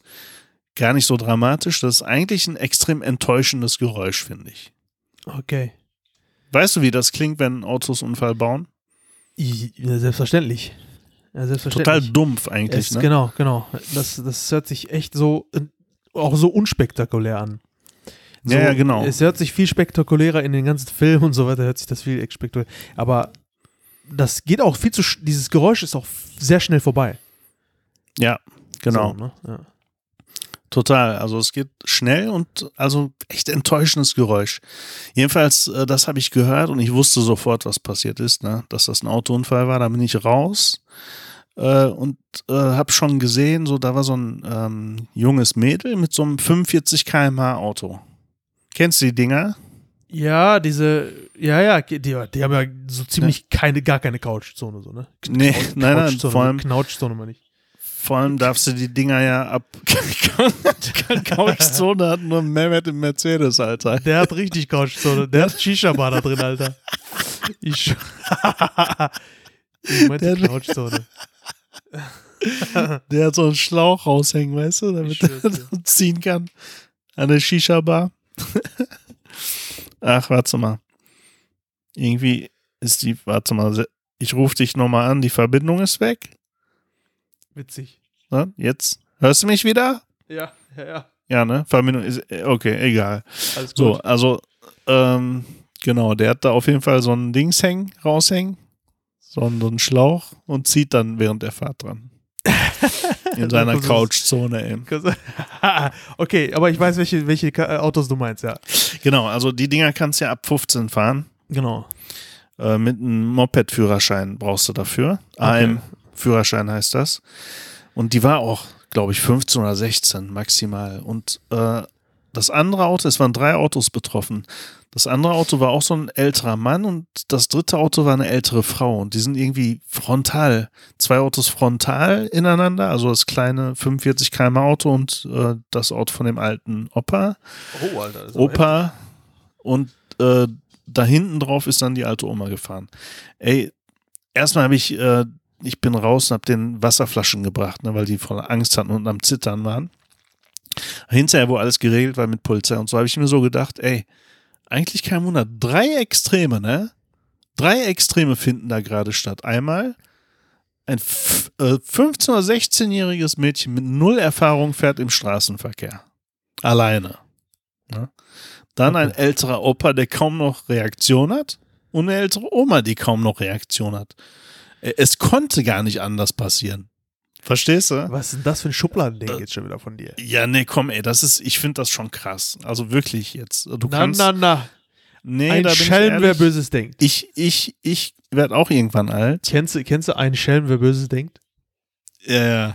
gar nicht so dramatisch. Das ist eigentlich ein extrem enttäuschendes Geräusch, finde ich. Okay. Weißt du, wie das klingt, wenn Autos Unfall bauen? Ja, selbstverständlich. Ja, selbstverständlich. Total dumpf eigentlich. es, Ne? Genau, genau. Das, das hört sich echt so, äh, auch so unspektakulär an. So, Ja, ja, genau. Es hört sich viel spektakulärer in den ganzen Filmen und so weiter, hört sich das viel spektakulär. Aber das geht auch viel zu, dieses Geräusch ist auch sehr schnell vorbei. Ja, genau. So, ne? ja. Total. Also es geht schnell und also echt enttäuschendes Geräusch. Jedenfalls, äh, das habe ich gehört und ich wusste sofort, was passiert ist, ne? dass das ein Autounfall war. Da bin ich raus äh, und äh, habe schon gesehen, so da war so ein ähm, junges Mädel mit so einem 45 km/h Auto. Kennst du die Dinger? Ja, diese, ja, ja, die, die haben ja so ziemlich keine, gar keine Couchzone, so, ne? Nee, nein, nein, Couchzone, vor allem, Couchzone mal nicht. Vor allem darfst du die Dinger ja ab. Couchzone hat nur Mehrwert im Mercedes, Alter. Der hat richtig Couchzone. Der hat Shisha-Bar da drin, Alter. Ich, ich meinte Der- Couchzone. Der hat so einen Schlauch raushängen, weißt du, damit er ziehen kann. An der Shisha-Bar. Ach, warte mal. Irgendwie ist die, warte mal, ich rufe dich nochmal an, die Verbindung ist weg. Witzig. Na, jetzt. Hörst du mich wieder? Ja, ja, ja. Ja, ne? Verbindung ist, äh, okay, egal. Alles gut. So, also, ähm, genau, der hat da auf jeden Fall so ein Dings hängen, raushängen. So einen, so einen Schlauch und zieht dann während der Fahrt dran. In seiner Couchzone eben. okay, aber ich weiß, welche, welche äh, Autos du meinst, ja. Genau, also die Dinger kannst du ja ab 15 fahren. Genau. Äh, mit einem Moped-Führerschein brauchst du dafür. AM-Führerschein heißt das. Und die war auch, glaube ich, 15 oder 16 maximal. Und äh, das andere Auto, es waren drei Autos betroffen. Das andere Auto war auch so ein älterer Mann und das dritte Auto war eine ältere Frau. Und die sind irgendwie frontal, zwei Autos frontal ineinander, also das kleine 45 km Auto und äh, das Auto von dem alten Opa. Oh, Alter. Opa. Und äh, da hinten drauf ist dann die alte Oma gefahren. Ey, erstmal habe ich, äh, ich bin raus und habe den Wasserflaschen gebracht, ne, weil die voller Angst hatten und am Zittern waren. Hinterher, wo alles geregelt war mit Polizei und so, habe ich mir so gedacht, ey, eigentlich kein Wunder. Drei Extreme, ne? Drei Extreme finden da gerade statt. Einmal ein 15- äh, oder 16-jähriges Mädchen mit null Erfahrung fährt im Straßenverkehr. Alleine. Ne? Dann okay. ein älterer Opa, der kaum noch Reaktion hat. Und eine ältere Oma, die kaum noch Reaktion hat. Es konnte gar nicht anders passieren. Verstehst du? Was ist denn das für ein Schubladending äh, jetzt schon wieder von dir? Ja, nee, komm, ey, das ist, ich finde das schon krass. Also wirklich jetzt. Du na, kannst, na, na. Nee, ein da bin Schelm, ich wer Böses denkt. Ich, ich, ich werde auch irgendwann alt. Kennst du, kennst du einen Schelm, wer Böses denkt? Ja, ja.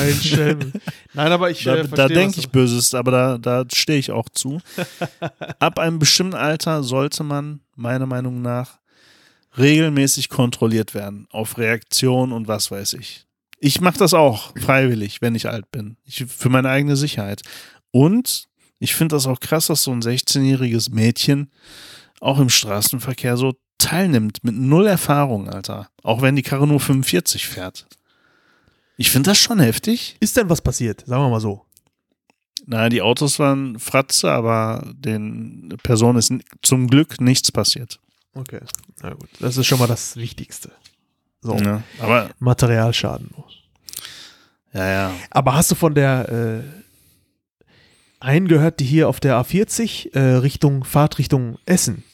Ein Schelm. Nein, aber ich. Da, äh, da denke ich Böses, aber da, da stehe ich auch zu. Ab einem bestimmten Alter sollte man, meiner Meinung nach, regelmäßig kontrolliert werden auf Reaktion und was weiß ich. Ich mache das auch freiwillig, wenn ich alt bin. Ich, für meine eigene Sicherheit. Und ich finde das auch krass, dass so ein 16-jähriges Mädchen auch im Straßenverkehr so teilnimmt mit null Erfahrung, Alter. Auch wenn die Karre nur 45 fährt. Ich finde das schon heftig. Ist denn was passiert? Sagen wir mal so. Naja, die Autos waren Fratze, aber den Personen ist zum Glück nichts passiert. Okay. Na gut. Das ist schon mal das Wichtigste. So. Ja, aber, Materialschaden. ja, ja. Aber hast du von der äh, einen gehört, die hier auf der A40 äh, Richtung Fahrtrichtung Essen,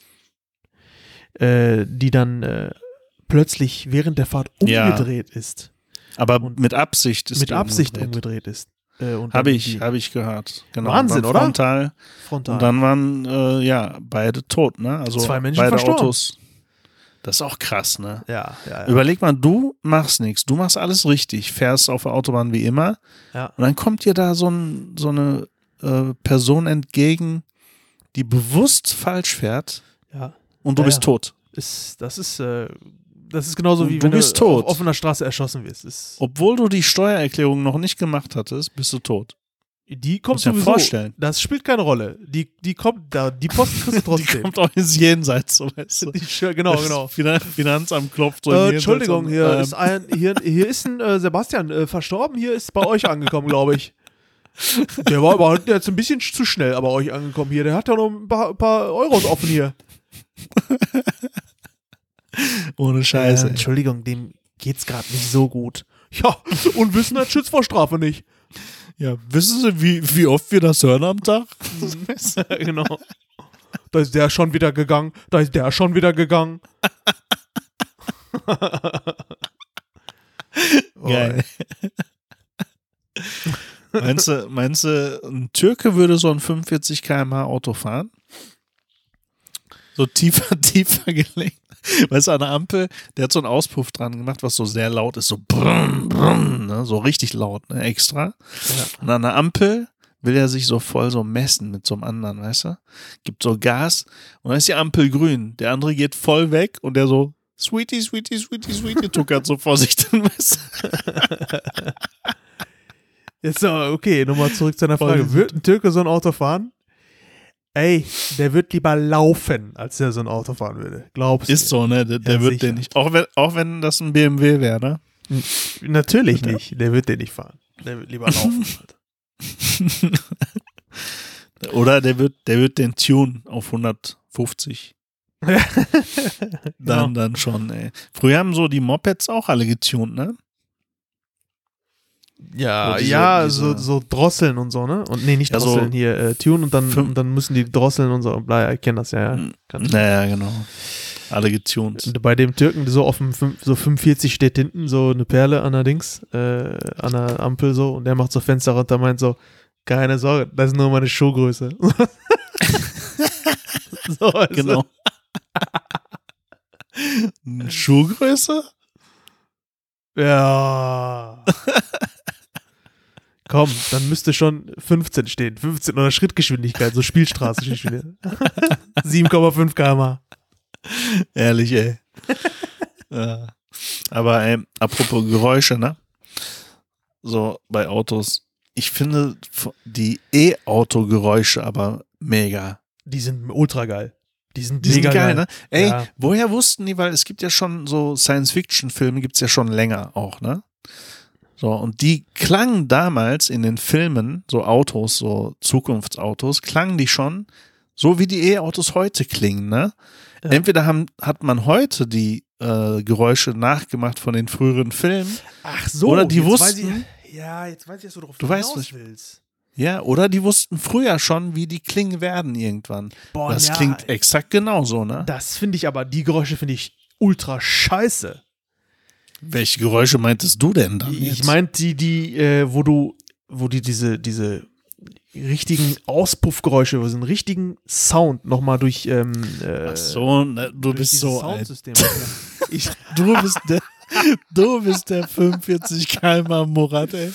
äh, die dann äh, plötzlich während der Fahrt Ja. umgedreht ist, Aber Und mit Absicht ist mit Absicht umgedreht. umgedreht ist. Äh, Habe ich, habe ich gehört. Genau, Wahnsinn, oder? Frontal. Frontal. Und dann waren, äh, ja, beide tot, ne? Also Zwei Menschen beide verstorben. Autos. Das ist auch krass, ne? ja, ja, ja. Überleg mal, du machst nichts, du machst alles richtig, fährst auf der Autobahn wie immer ja. und dann kommt dir da so, ein, so eine äh, Person entgegen, die bewusst falsch fährt ja. und du Ja, bist tot. Ist, das ist, äh, das ist genauso wie du wenn bist du tot. auf offener Straße erschossen wirst. Ist, Obwohl du die Steuererklärung noch nicht gemacht hattest, bist du tot. die kommt Musst dir sowieso. vorstellen. Das spielt keine Rolle. Die, die kommt da, die Post kriegst du Die trotzdem. kommt auch ins Jenseits, so weißt du. Die genau, genau. Finan Finanzamt klopft so Äh, Entschuldigung, hier, Ähm, ist ein, hier, hier ist ein äh, Sebastian äh, verstorben, hier ist bei euch angekommen, glaube ich. Der war aber jetzt ein bisschen zu schnell bei euch angekommen hier. Der hat ja noch ein paar, paar Euros offen hier. Ohne Äh, Scheiße. Entschuldigung, dem geht's gerade nicht so gut. Ja, und Wissen hat schützt vor Strafe nicht. ja, wissen Sie, wie, wie oft wir das hören am Tag? genau. Da ist der schon wieder gegangen, da ist der schon wieder gegangen. Geil. meinst, du, meinst du, ein Türke würde so ein 45 km/h Auto fahren? So tiefer, tiefer gelegt. Weißt du, an der Ampel, der hat so einen Auspuff dran gemacht, was so sehr laut ist, so brumm, brumm, ne? so richtig laut, ne? extra. Und an der Ampel will er sich so voll so messen mit so einem anderen, weißt du? Gibt so Gas und dann ist die Ampel grün. Der andere geht voll weg und der so, Sweetie, Sweetie, Sweetie, Sweetie, tuckert so vor sich dann, weißt du? Jetzt, okay, nochmal zurück zu deiner Voll Frage. Wird ein Türke so ein Auto fahren? Ey, der wird lieber laufen, als der so ein Auto fahren würde. Glaubst Ist du? so, ne? Der, der Ja, wird sicher. den nicht. Auch wenn, auch wenn das ein BMW wäre, ne? Natürlich nicht. Der wird den nicht fahren. Der wird lieber laufen. Oder der wird, der wird den Tune auf 150. Dann, Genau. dann schon, ey. Früher haben so die Mopeds auch alle getuned, ne? Ja, So diese- ja, diese- so, so Drosseln und so, ne? Und nee, nicht Ja, so Drosseln hier, äh, Tune und dann, und dann müssen die Drosseln und so. Bla, ja, ich kenne das ja, ja. Kann. Naja, genau. Alle getuned. Bei dem Türken, so auf dem so 45 steht hinten so eine Perle an der Dings, äh, an der Ampel so und der macht so Fenster runter und meint so, keine Sorge, das ist nur meine Schuhgröße. so, du? Genau. Schuhgröße? Ja. Komm, dann müsste schon 15 stehen. 15 oder Schrittgeschwindigkeit, so Spielstraßengeschwindigkeit. 7,5 km. Ehrlich, ey. ja. Aber ey, apropos Geräusche, ne? So bei Autos. Ich finde die E-Auto-Geräusche aber mega. Die sind ultra geil. Die sind, die sind geil, geil, ne? Ey, ja. woher wussten die, weil es gibt ja schon so Science-Fiction-Filme, gibt es ja schon länger auch, ne? So, und die klangen damals in den Filmen, so Autos, so Zukunftsautos, klangen die schon so wie die E-Autos heute klingen, ne? Ja. Entweder haben, hat man heute die äh, Geräusche nachgemacht von den früheren Filmen. Ach so, oder die wussten. Ich, ja, jetzt weiß ich, was du drauf du weißt, was willst. Ja, oder die wussten früher schon, wie die klingen werden irgendwann. Boah, das ja, klingt exakt genauso, ne? Das finde ich aber, die Geräusche finde ich ultra scheiße. Welche Geräusche meintest du denn dann? Ich meinte die, die, äh, wo du, wo die diese, diese richtigen Auspuffgeräusche, wo so einen richtigen Sound nochmal durch. Ähm, äh, Ach so, na, du bist so alt. ich, du bist der, du bist der 45 km Murat, ey.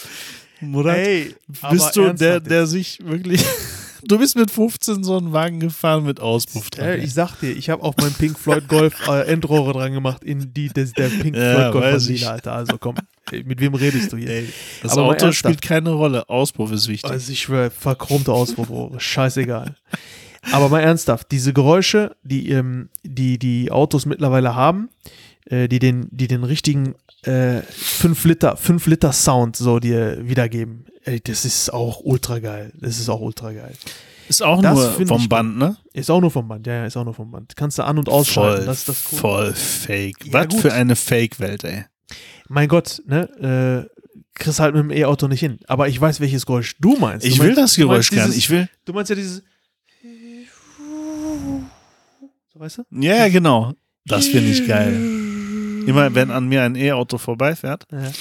Murat, hey, bist du der, der sich wirklich Du bist mit 15 so einen Wagen gefahren mit Auspuff dran. Äh, ich sag dir, ich habe auch meinen Pink Floyd Golf äh, Endrohre dran gemacht in die des, der Pink ja, Floyd Golf Maschine, Alter. Also komm, mit wem redest du hier? Ey, das Aber Auto spielt keine Rolle. Auspuff ist wichtig. Also ich schwöre, verchromte Auspuffrohre, scheißegal. Aber mal ernsthaft, diese Geräusche, die ähm, die, die Autos mittlerweile haben, äh, die, den, die den richtigen 5 äh, Liter, 5 Liter Sound so dir wiedergeben. Ey, das ist auch ultra geil. Das ist auch ultra geil. Ist auch das nur vom Band, ne? Ist auch nur vom Band, ja, ja, ist auch nur vom Band. Kannst du an- und ausschalten. Voll, das ist das cool. voll fake. Ja, Was gut. für eine Fake-Welt, ey. Mein Gott, ne? Äh, kriegst halt mit dem E-Auto nicht hin. Aber ich weiß, welches Geräusch du meinst. Du ich meinst, will das Geräusch gar nicht. Ich will. Du meinst ja dieses. So, weißt du? Ja, genau. Das finde ich geil. Immer wenn an mir ein E-Auto vorbeifährt, ja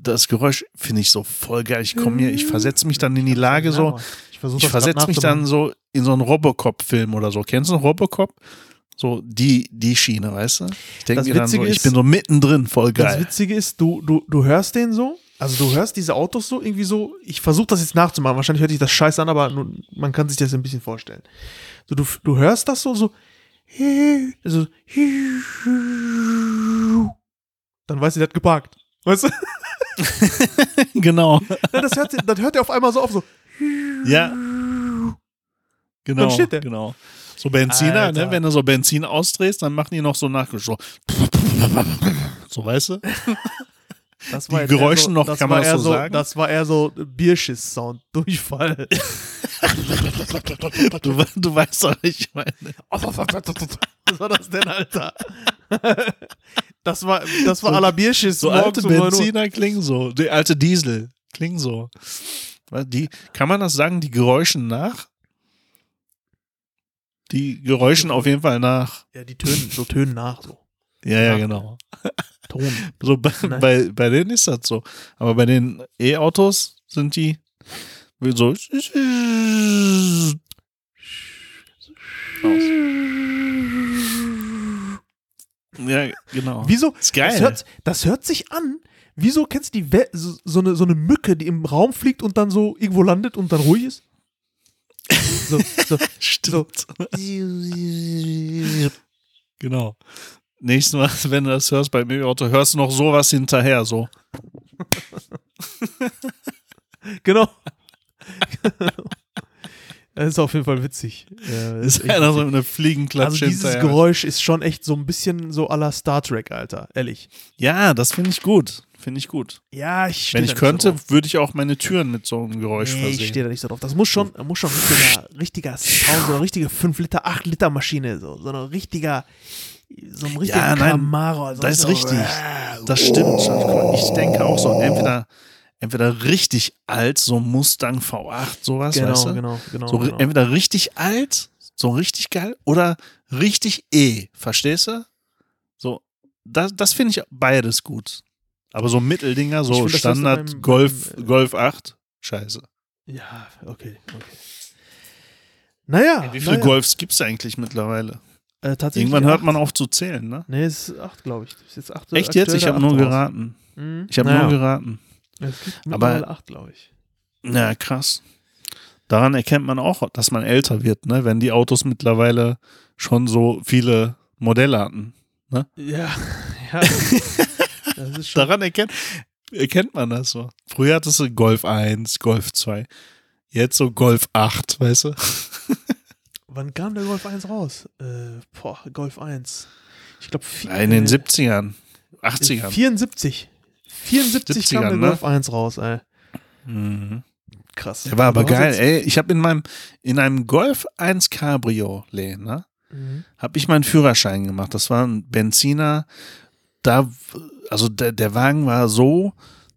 das Geräusch finde ich so voll geil. Ich komme hier, ich versetze mich dann in die Lage so. Ich, ich versetze mich dann so in so einen Robocop-Film oder so. Kennst du einen Robocop? So die, die Schiene, weißt du? Ich denke mir dann so, ich bin so mittendrin, voll geil. Das Witzige ist, du, du, du hörst den so, also du hörst diese Autos so irgendwie so, ich versuche das jetzt nachzumachen, wahrscheinlich hört sich das scheiße an, aber man kann sich das ein bisschen vorstellen. So, du, du hörst das so, so, also, dann weißt du, der hat geparkt. Weißt du? genau. Ja, das, hört, das hört er auf einmal so auf, so. Ja. Genau. Dann steht der. Genau. So Benziner, ne? wenn du so Benzin ausdrehst, dann machen die noch so nach so, so weißt du? Das war die Geräusche so, noch, kann man das so, so sagen? Das war eher so Bierschiss-Sound, Durchfall. du, du weißt doch nicht, ich meine. Was war das denn, Alter? Das war, das war so, aller Bierschiss. So alte Benziner klingen so. Die alte Diesel klingen so. Die, kann man das sagen, die Geräuschen nach? Die Geräuschen auf jeden Fall nach. Ja, die tönen, so tönen nach so. Ja, ja, genau. Ton. So bei, bei, bei denen ist das so. Aber bei den E-Autos sind die so. Ja, genau. Wieso? Ist geil. Das hört, das hört sich an. Wieso kennst du die We so, so, eine, so eine Mücke, die im Raum fliegt und dann so irgendwo landet und dann ruhig ist? So, so, Stimmt. So. genau. Nächstes Mal, wenn du das hörst beim E-Auto, hörst du noch sowas hinterher, so. genau. Das ist auf jeden Fall witzig. Ja, das ist einer so eine Fliegenklatsche Also dieses hinterher. Geräusch ist schon echt so ein bisschen so à la Star Trek, Alter. Ehrlich. Ja, das finde ich gut. Finde ich gut. Ja, ich Wenn ich könnte, so würde ich auch meine Türen mit so einem Geräusch nee, versehen. ich stehe da nicht so drauf. Das muss schon, muss schon richtiger, richtiger Sound, so eine richtige 5 Liter, 8 Liter Maschine, so, so ein richtiger, so ein richtiger ja, nein, Camaro. Also das ist richtig. Das stimmt. Ich denke auch so, entweder entweder richtig alt, so Mustang V8, sowas, genau, weißt du? Genau, genau, so, genau. Entweder richtig alt, so richtig geil, oder richtig E, verstehst du? So, das, das finde ich beides gut. Aber so Mitteldinger, so find, Standard beim, Golf, beim, äh, Golf 8, scheiße. Ja, okay, okay. Naja. Wie viele naja. Golfs gibt es eigentlich mittlerweile? Äh, Irgendwann hört man auf zu zählen, ne? Nee, es ist 8, glaube ich. ist jetzt 8, Echt jetzt? Ich habe nur geraten. Mhm. Ich habe naja. nur geraten. Es gibt mittlerweile acht, glaube ich. Ja, krass. Daran erkennt man auch, dass man älter wird, ne? wenn die Autos mittlerweile schon so viele Modelle hatten. Ne? Ja, ja. Daran erkennt, erkennt man das so. Früher hattest du Golf 1, Golf 2. Jetzt so Golf 8, weißt du? Wann kam der Golf 1 raus? Äh, boah, Golf 1. Ich glaube, in den 70ern, 80ern. 74. 74 kam der ne? Golf 1 raus, ey. Mhm. Krass. Der war aber geil, ey. Ich habe in meinem, in einem Golf 1 Cabriolet, ne? Mhm. Habe ich meinen Führerschein gemacht. Das war ein Benziner. Da, also der, der Wagen war so,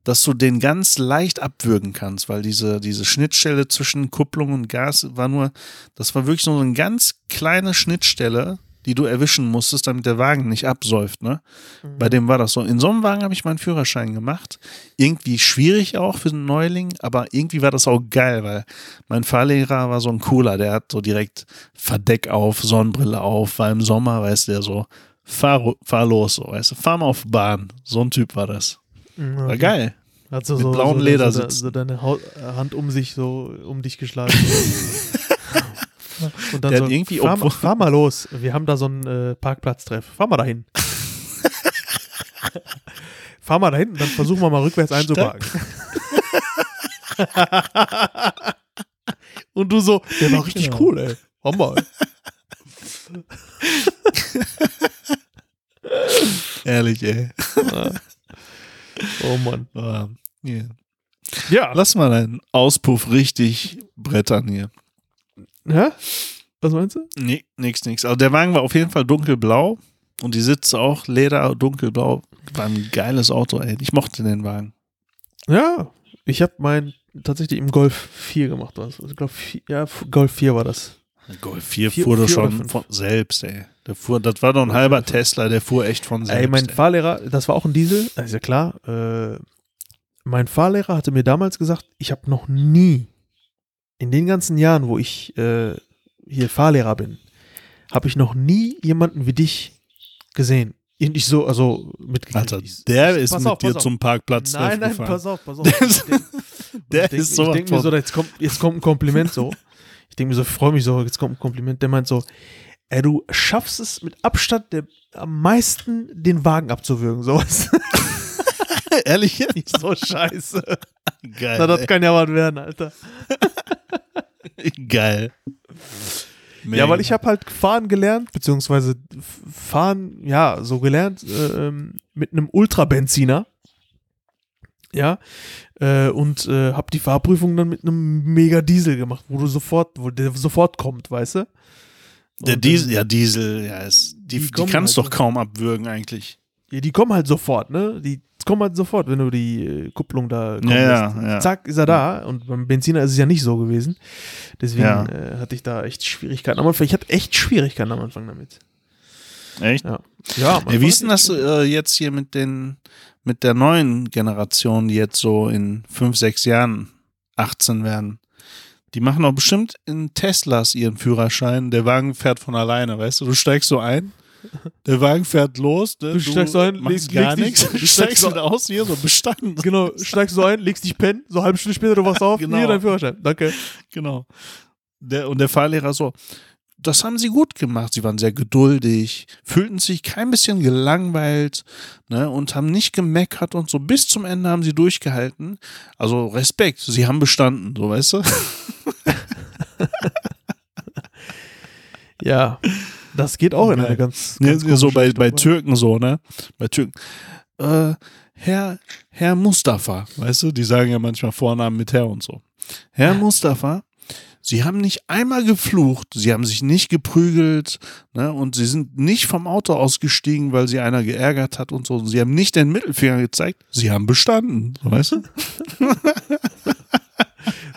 dass du den ganz leicht abwürgen kannst, weil diese, diese Schnittstelle zwischen Kupplung und Gas war nur, das war wirklich nur so eine ganz kleine Schnittstelle, die du erwischen musstest, damit der Wagen nicht absäuft. Ne? Mhm. Bei dem war das so. In so einem Wagen habe ich meinen Führerschein gemacht. Irgendwie schwierig auch für einen Neuling, aber irgendwie war das auch geil, weil mein Fahrlehrer war so ein cooler, der hat so direkt Verdeck auf, Sonnenbrille auf, war im Sommer, weißt du, so, fahr, fahr los, so, weißt du, fahr mal auf Bahn. So ein Typ war das. Mhm, okay. War geil. Hat so, Mit so, blauen so, Ledersitz. So, so, deine Haut, Hand um sich, so um dich geschlagen. Und dann Der so, irgendwie fahr, fahr, mal los. Wir haben da so einen äh, Parkplatztreff. Fahr mal dahin. fahr mal dahin dann versuchen wir mal rückwärts einzuparken. und du so, der war richtig genau. cool, ey. Mal. Ehrlich, ey. Oh Mann. Uh, yeah. Ja. Lass mal deinen Auspuff richtig brettern hier. Hä? Was meinst du? Nee, nix, nix. Also der Wagen war auf jeden Fall dunkelblau und die Sitze auch Leder dunkelblau. War ein geiles Auto, ey. Ich mochte den Wagen. Ja, ich habe meinen tatsächlich im Golf 4 gemacht. Also ich glaube, ja, Golf 4 war das. Golf 4, 4 fuhr du schon von selbst, ey. Der fuhr, das war doch ein halber Tesla, der fuhr echt von selbst. Ey, mein ey. Fahrlehrer, das war auch ein Diesel, ist ja klar. Äh, mein Fahrlehrer hatte mir damals gesagt, ich habe noch nie in den ganzen Jahren, wo ich äh, hier Fahrlehrer bin, habe ich noch nie jemanden wie dich gesehen. Ich so, also mit Alter, der ist mit auf, dir zum Parkplatz. Nein, nein, gefahren. pass auf, pass auf. Der ist so. Ich denke mir so, jetzt kommt, jetzt kommt ein Kompliment so. Ich denke mir so, ich freue mich so, jetzt kommt ein Kompliment. Der meint so, ey, du schaffst es mit Abstand der, am meisten den Wagen abzuwürgen, sowas. Ehrlich jetzt? So scheiße. Geil. Na, das ey. kann ja was werden, Alter. Geil. Mega. Ja, weil ich habe halt fahren gelernt, beziehungsweise fahren, ja, so gelernt äh, mit einem Ultrabenziner. Ja, äh, und äh, habe die Fahrprüfung dann mit einem Mega Diesel gemacht, wo du sofort, wo der sofort kommt, weißt du? Und der Diesel, ja, Diesel, ja, ist, die, die, die kannst halt doch kaum abwürgen eigentlich. Ja, die kommen halt sofort, ne? Die kommt halt sofort, wenn du die äh, Kupplung da kommst. Ja, ja, Zack, ist er da. Und beim Benziner ist es ja nicht so gewesen. Deswegen ja. äh, hatte ich da echt Schwierigkeiten am Anfang. Ich hatte echt Schwierigkeiten am Anfang damit. Echt? Ja. Ja, ja wie ist denn das äh, jetzt hier mit den, mit der neuen Generation, die jetzt so in fünf, sechs Jahren 18 werden? Die machen doch bestimmt in Teslas ihren Führerschein. Der Wagen fährt von alleine, weißt du? Du steigst so ein der Wagen fährt los. Ne? Du, steigst so ein, legst gar nichts. Du steigst so aus, hier so bestanden. Genau, steigst so ein, legst dich pennen, so eine halbe Stunde später, du wachst auf, genau. hier dein Führerschein. Danke. Genau. Der, und der Fahrlehrer so, das haben sie gut gemacht. Sie waren sehr geduldig, fühlten sich kein bisschen gelangweilt ne, und haben nicht gemeckert und so. Bis zum Ende haben sie durchgehalten. Also Respekt, sie haben bestanden, so weißt du. ja. Das geht auch in eine ganz, ganz ja, so bei, bei Türken so, ne? Bei Türken. Äh, Herr, Herr Mustafa, weißt du, die sagen ja manchmal Vornamen mit Herr und so. Herr Mustafa, Sie haben nicht einmal geflucht, sie haben sich nicht geprügelt, ne, und sie sind nicht vom Auto ausgestiegen, weil sie einer geärgert hat und so. Sie haben nicht den Mittelfinger gezeigt, sie haben bestanden, weißt du?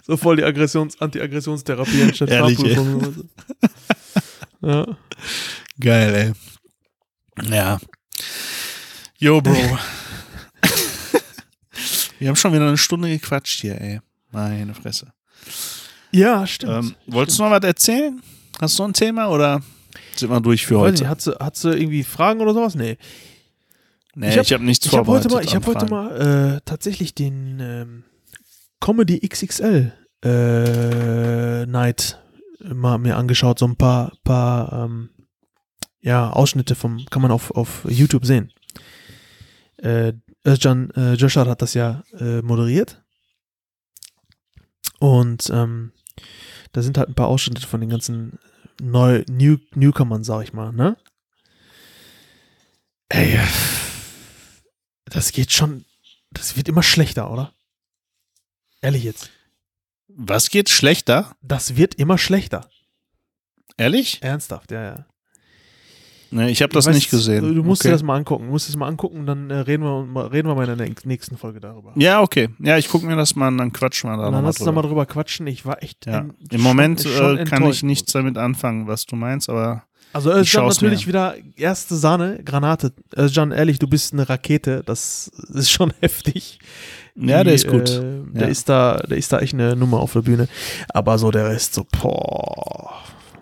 so voll die Aggressions-, Anti-Aggressionstherapie anstatt Ehrlich, ja. Geil, ey. Ja. Yo, Bro. Wir haben schon wieder eine Stunde gequatscht hier, ey. Meine Fresse. Ja, stimmt. Ähm, wolltest du noch was erzählen? Hast du noch ein Thema oder sind wir durch für heute? Nicht, hat, sie, hat sie irgendwie Fragen oder sowas? Nee. Nee, ich habe hab nichts ich vorbereitet. Hab heute mal, ich habe heute mal äh, tatsächlich den, ähm, Comedy XXL äh, Night mal mir angeschaut, so ein paar, paar ähm, ja, Ausschnitte vom, kann man auf, auf YouTube sehen. Äh, Özcan äh, Joshar hat das ja äh, moderiert. Und ähm, da sind halt ein paar Ausschnitte von den ganzen Neu New Newcomern, sag ich mal, ne? Ey, das geht schon, das wird immer schlechter, oder? Ehrlich jetzt. Was geht schlechter? Das wird immer schlechter. Ehrlich? Ernsthaft, ja, ja. Nee, ich habe das weiß, nicht gesehen. Du musst okay. dir das mal angucken. Du musst es mal angucken, dann äh, reden, wir, reden wir mal in der nächsten Folge darüber. Ja, okay. Ja, ich gucke mir das mal und dann quatschen wir da und Dann lass uns mal drüber quatschen. Ich war echt. Ja. Im Moment schon, äh, kann ich nichts damit anfangen, was du meinst, aber. Also Özcan natürlich wieder erste Sahne, Granate. Özcan, ehrlich, du bist eine Rakete. Das ist schon heftig. Ja, der ist gut. Äh, der, ja. ist da, der ist da echt eine Nummer auf der Bühne. Aber so der Rest, so, boah.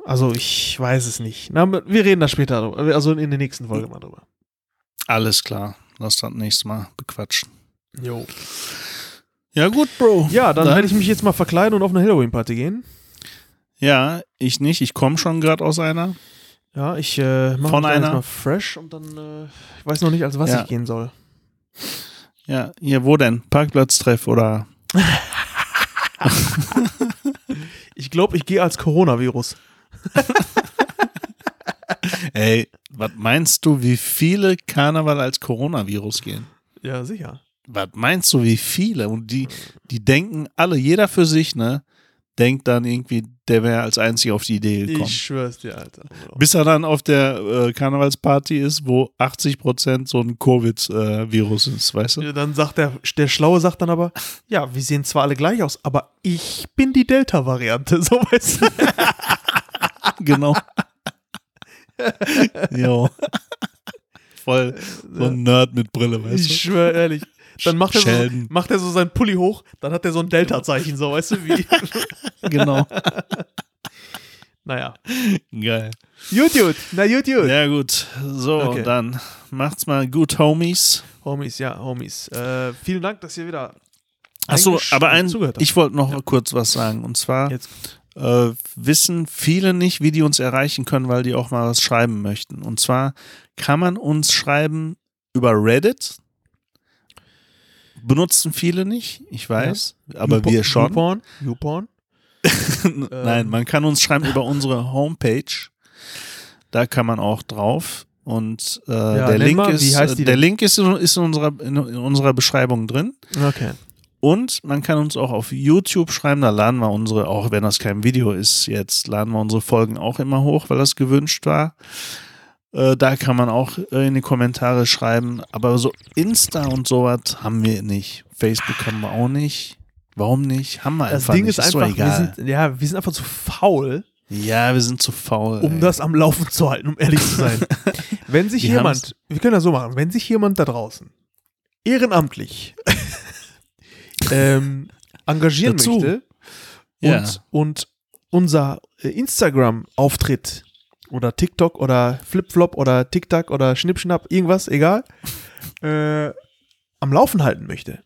Also ich weiß es nicht. Na, wir reden da später, also in der nächsten Folge mal drüber. Alles klar. Lass das nächstes Mal bequatschen. Jo. Ja, gut, Bro. Ja, dann, dann werde ich mich jetzt mal verkleiden und auf eine Halloween-Party gehen. Ja, ich nicht. Ich komme schon gerade aus einer. Ja, ich äh, mache mal fresh und dann, äh, ich weiß noch nicht, als was ja. ich gehen soll. Ja, hier, wo denn? Parkplatztreff oder? ich glaube, ich gehe als Coronavirus. Ey, was meinst du, wie viele Karneval als Coronavirus gehen? Ja, sicher. Was meinst du, wie viele? Und die, die denken alle, jeder für sich, ne? Denkt dann irgendwie, der wäre als einziger auf die Idee gekommen. Ich schwör's dir, Alter. Bis er dann auf der äh, Karnevalsparty ist, wo 80% so ein Covid-Virus äh, ist, weißt du? Ja, dann sagt der, der Schlaue sagt dann aber, ja, wir sehen zwar alle gleich aus, aber ich bin die Delta-Variante, so weißt du. genau. jo. Voll so ein Nerd mit Brille, weißt du? Ich schwöre ehrlich. Dann macht er, so, macht er so sein Pulli hoch, dann hat er so ein Delta-Zeichen, so, weißt du, wie. genau. naja. Geil. Gut, gut. Na, gut, gut. Ja, gut. So, okay. dann macht's mal gut, Homies. Homies, ja, Homies. Äh, vielen Dank, dass ihr wieder. Achso, aber ein, ich wollte noch ja. kurz was sagen. Und zwar Jetzt äh, wissen viele nicht, wie die uns erreichen können, weil die auch mal was schreiben möchten. Und zwar kann man uns schreiben über Reddit. Benutzen viele nicht, ich weiß, ja. aber wir schon. YouPorn? YouPorn? Nein, man kann uns schreiben über unsere Homepage. Da kann man auch drauf. Und äh, ja, der, Link mal, ist, der Link ist, ist in, unserer, in unserer Beschreibung drin. Okay. Und man kann uns auch auf YouTube schreiben, da laden wir unsere, auch wenn das kein Video ist jetzt, laden wir unsere Folgen auch immer hoch, weil das gewünscht war. Äh, da kann man auch in die Kommentare schreiben. Aber so Insta und sowas haben wir nicht. Facebook haben wir auch nicht. Warum nicht? Haben wir das einfach Ding nicht. ist einfach, wir sind, ja, wir sind einfach zu faul. Ja, wir sind zu faul. Um ey. das am Laufen zu halten, um ehrlich zu sein. wenn sich wir jemand, wir können das so machen, wenn sich jemand da draußen ehrenamtlich ähm, engagieren Dazu. möchte und, ja. und unser äh, Instagram-Auftritt oder TikTok oder Flipflop oder TikTok oder Schnippschnapp, irgendwas, egal, äh, am Laufen halten möchte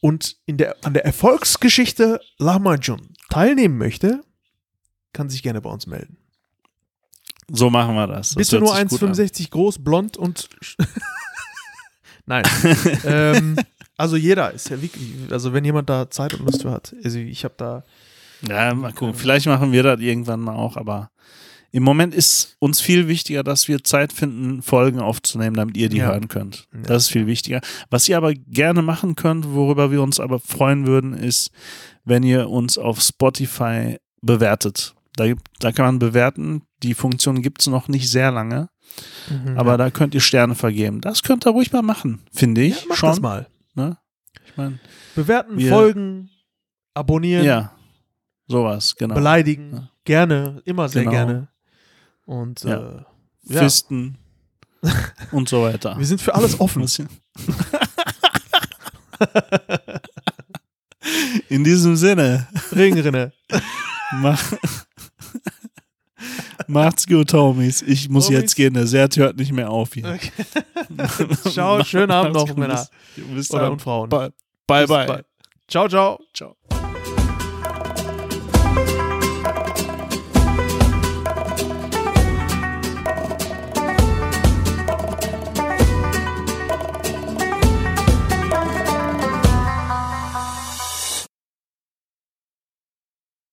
und in der, an der Erfolgsgeschichte Lahmacun teilnehmen möchte, kann sich gerne bei uns melden. So machen wir das. das Bist du nur 1,65 groß, blond und. Nein. ähm, also jeder ist ja wirklich, also wenn jemand da Zeit und Lust für hat. Also ich habe da. Ja, mal gucken. Vielleicht machen wir das irgendwann mal auch, aber im Moment ist uns viel wichtiger, dass wir Zeit finden, Folgen aufzunehmen, damit ihr die ja. hören könnt. Ja. Das ist viel wichtiger. Was ihr aber gerne machen könnt, worüber wir uns aber freuen würden, ist, wenn ihr uns auf Spotify bewertet. Da, da kann man bewerten. Die Funktion gibt es noch nicht sehr lange. Mhm, aber ja. da könnt ihr Sterne vergeben. Das könnt ihr ruhig mal machen, finde ich. Ja, mach schon. das mal. Mein, Bewerten, wir, folgen, abonnieren. Ja, sowas, genau. Beleidigen, ja. gerne, immer sehr genau. gerne. Und ja. Äh, Fisten und so weiter. Wir sind für alles offen. In diesem Sinne. Regenrinne. Mach, macht's gut, Homies. Ich muss Homies. jetzt gehen. Der Sert hört nicht mehr auf hier. Okay. Ciao, schönen Abend noch, Männer. Oder und Frauen. Bye, bye. bye. Ciao, ciao. Ciao.